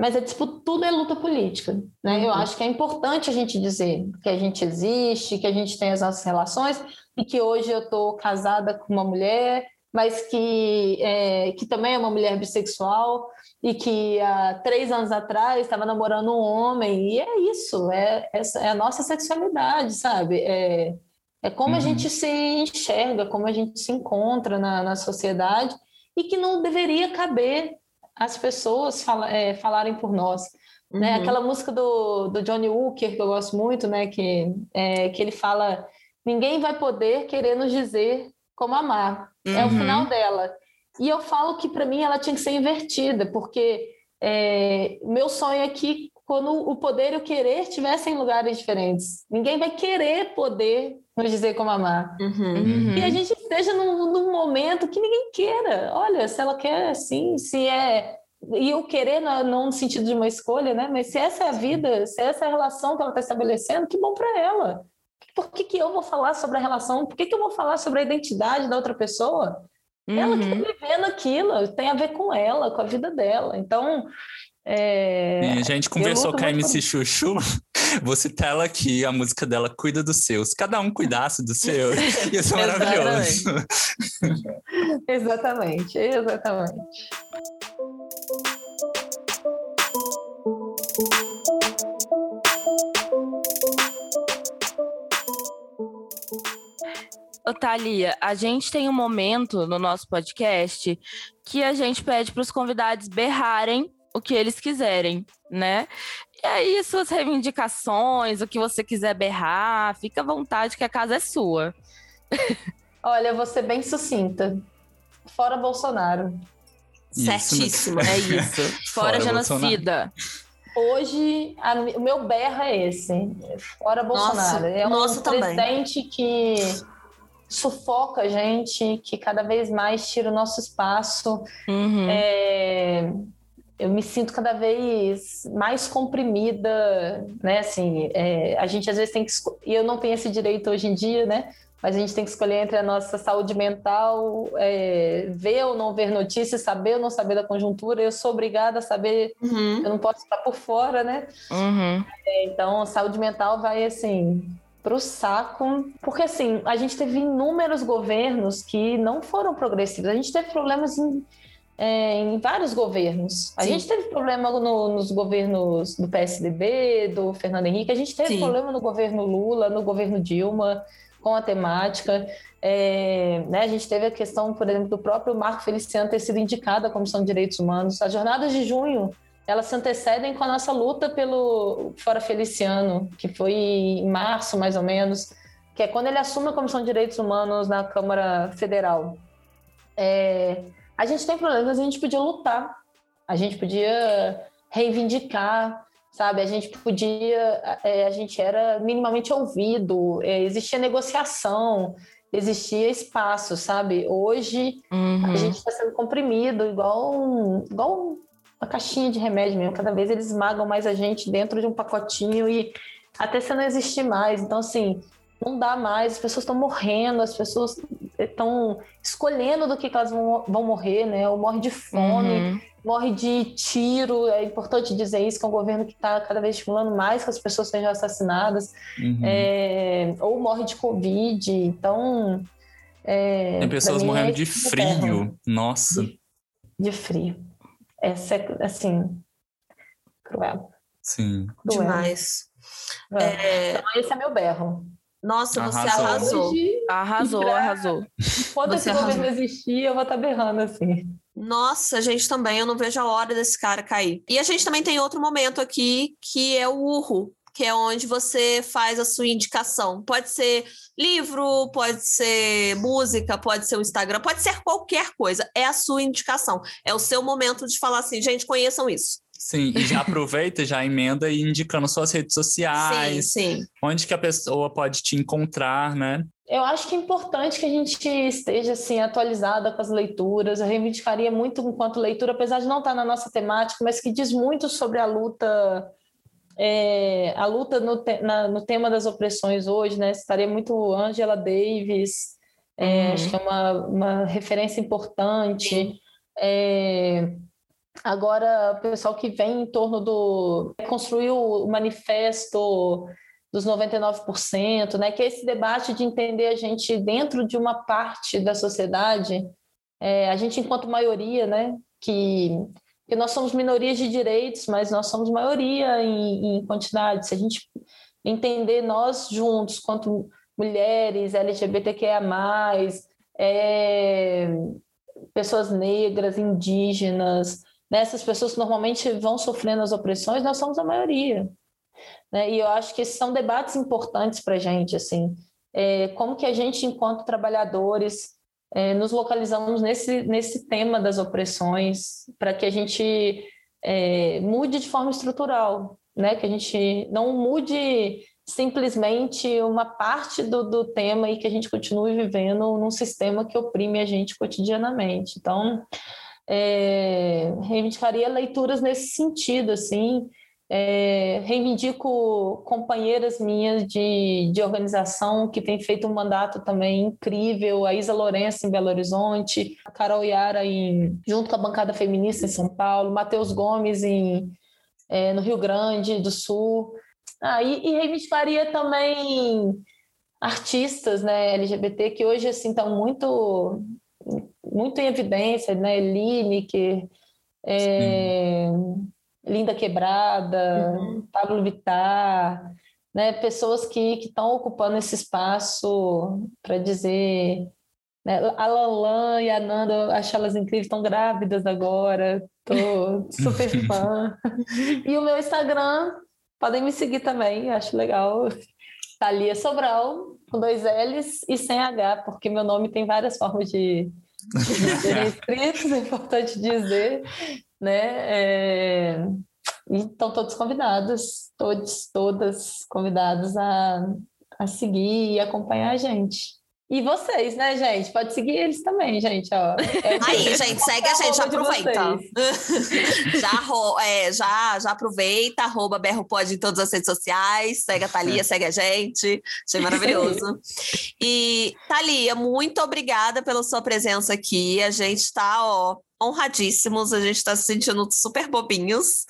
Mas é tipo, tudo é luta política, né? Eu Uhum. acho que é importante a gente dizer que a gente existe, que a gente tem as nossas relações e que hoje eu estou casada com uma mulher, mas que, é, que também é uma mulher bissexual e que há três anos atrás estava namorando um homem. E é isso, é, essa é a nossa sexualidade, sabe? É, é como a Uhum. gente se enxerga, como a gente se encontra na, na sociedade e que não deveria caber as pessoas fala- é, falarem por nós. Né? Uhum. Aquela música do, do Johnny Hooker, que eu gosto muito, né? que, é, que ele fala: ninguém vai poder querer nos dizer como amar. É o Uhum. final dela. E eu falo que para mim ela tinha que ser invertida, porque é, meu sonho é que quando o poder e o querer estivessem em lugares diferentes. Ninguém vai querer poder nos dizer como amar. Uhum. Uhum. E a gente esteja num, num momento que ninguém queira. Olha, se ela quer assim, se é. E o querer não, não no sentido de uma escolha, né? Mas se essa é a vida, se essa é a relação que ela está estabelecendo, que bom para ela. Por que, que eu vou falar sobre a relação? Por que, que eu vou falar sobre a identidade da outra pessoa? Ela que Uhum. está vivendo aquilo, tem a ver com ela, com a vida dela. Então. É... A gente conversou com a por MC Chuchu. Vou citar ela aqui, a música dela Cuida dos Seus. Cada um cuidasse do seu. Isso é maravilhoso. Exatamente, exatamente. Ô, Thalia, a gente tem um momento no nosso podcast que a gente pede para os convidados berrarem o que eles quiserem, né? E aí, suas reivindicações, o que você quiser berrar, fica à vontade que a casa é sua. Olha, eu vou ser bem sucinta. Fora Bolsonaro. Isso, Certíssimo. É isso. Fora, Fora genocida. Hoje, a- o meu berro é esse. Fora Bolsonaro. é um nosso também. presidente que sufoca a gente, que cada vez mais tira o nosso espaço. Uhum. É, eu me sinto cada vez mais comprimida, né? Assim, é, a gente às vezes tem que e eu não tenho esse direito hoje em dia, né? Mas a gente tem que escolher entre a nossa saúde mental, é, ver ou não ver notícias, saber ou não saber da conjuntura. Eu sou obrigada a saber, Uhum. eu não posso estar por fora, né? Uhum. Então, saúde mental vai assim para o saco, porque assim a gente teve inúmeros governos que não foram progressivos. A gente teve problemas em, é, em vários governos. A Sim. gente teve problema no- nos governos do PSDB, do Fernando Henrique. A gente teve Sim. problema no governo Lula, no governo Dilma, com a temática. É, né, a gente teve a questão, por exemplo, do próprio Marco Feliciano ter sido indicado à Comissão de Direitos Humanos. As jornadas de junho elas se antecedem com a nossa luta pelo Fora Feliciano, que foi em março, mais ou menos, que é quando ele assume a Comissão de Direitos Humanos na Câmara Federal. É, a gente tem problemas, a gente podia lutar, a gente podia reivindicar, sabe? A gente podia, é, a gente era minimamente ouvido, é, existia negociação, existia espaço, sabe? Hoje Uhum. a gente está sendo comprimido, igual, um- igual um- uma caixinha de remédio mesmo. Cada vez eles esmagam mais a gente dentro de um pacotinho e até você não existir mais. Então, assim, não dá mais, as pessoas estão morrendo, as pessoas estão escolhendo do que, que elas vão, vão morrer, né? Ou morre de fome, Uhum. morre de tiro. É importante dizer isso, que é um governo que está cada vez estimulando mais que as pessoas sejam assassinadas, Uhum. é, ou morre de Covid. Então. é, Tem pessoas mim, morrendo é de frio. Nossa. de frio. Essa é, assim, cruel. Sim. cruel. Demais. É. É, Então, esse é meu berro. Nossa, você Arrasou. arrasou. Hoje, Arrasou, Pra- arrasou. quando Você esse arrasou. governo existir, eu vou estar berrando assim. Nossa, a gente também, eu não vejo a hora desse cara cair. E a gente também tem outro momento aqui, que é o urro, que é onde você faz a sua indicação. Pode ser livro, pode ser música, pode ser o Instagram, pode ser qualquer coisa. É a sua indicação. É o seu momento de falar assim, gente, conheçam isso. Sim, e já aproveita, já emenda e indicando suas redes sociais. Sim, sim. Onde que a pessoa pode te encontrar, né? Eu acho que é importante que a gente esteja assim atualizada com as leituras. Eu reivindicaria muito enquanto leitura, apesar de não estar na nossa temática, mas que diz muito sobre a luta é, a luta no, te, na, no tema das opressões hoje, né? Estaria muito Angela Davis, é, uhum. acho que é uma, uma referência importante. É, agora, o pessoal que vem em torno do. construiu o manifesto dos 99%, né? Que é esse debate de entender a gente dentro de uma parte da sociedade, é, a gente enquanto maioria, né? Que porque nós somos minorias de direitos, mas nós somos maioria em, em quantidade. Se a gente entender nós juntos, quanto mulheres, LGBTQIA+, é, pessoas negras, indígenas, né, essas pessoas que normalmente vão sofrendo as opressões, nós somos a maioria. Né? E eu acho que esses são debates importantes para a gente, assim, é, como que a gente, enquanto trabalhadores, é, nos localizamos nesse, nesse tema das opressões para que a gente é, mude de forma estrutural, né? que a gente não mude simplesmente uma parte do, do tema e que a gente continue vivendo num sistema que oprime a gente cotidianamente. Então, é, reivindicaria leituras nesse sentido, assim, é, reivindico companheiras minhas de, de organização que têm feito um mandato também incrível, a Isa Lourenço em Belo Horizonte, a Carol Yara em, junto com a bancada feminista em São Paulo, Matheus Gomes em, é, no Rio Grande do Sul. Ah, e, e reivindicaria também artistas né, LGBT que hoje assim estão muito, muito em evidência, né? Lineker, é, Linda Quebrada, uhum. Pablo Vittar, né, pessoas que estão ocupando esse espaço para dizer. Né, a Lanlan e a Nanda, acho elas incríveis, estão grávidas agora, tô super fã. e o meu Instagram, podem me seguir também, acho legal. Thalia Sobral, com dois L's e sem H, porque meu nome tem várias formas de, escritos, é importante dizer né? É... Então, todos convidados, todos, todas convidados a, a seguir e acompanhar a gente. E vocês, né, gente? Pode seguir eles também, gente. Ó. É Aí, gente, segue a gente, já aproveita. já, é, já, já aproveita, arroba BerroPod em todas as redes sociais, segue a Thalia, segue a gente. Achei maravilhoso. E, Thalia, muito obrigada pela sua presença aqui. A gente está, ó, honradíssimos, a gente está se sentindo super bobinhos.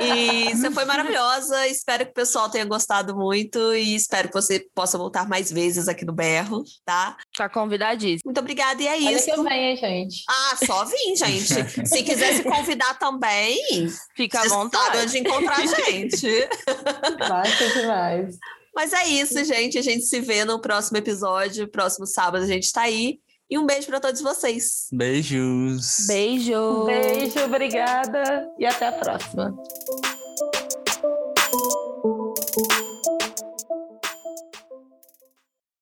E você foi maravilhosa. Espero que o pessoal tenha gostado muito e espero que você possa voltar mais vezes aqui no Berro, tá? Tá convidadíssimo. Muito obrigada. E é Olha isso. que eu venho, gente. Ah, só vim, gente. se quiser se convidar também, fica à vontade. onde encontrar a gente. Massa demais. Mas é isso, gente. A gente se vê no próximo episódio. Próximo sábado a gente está aí. E um beijo para todos vocês. Beijos. Beijo. Beijo, obrigada e até a próxima.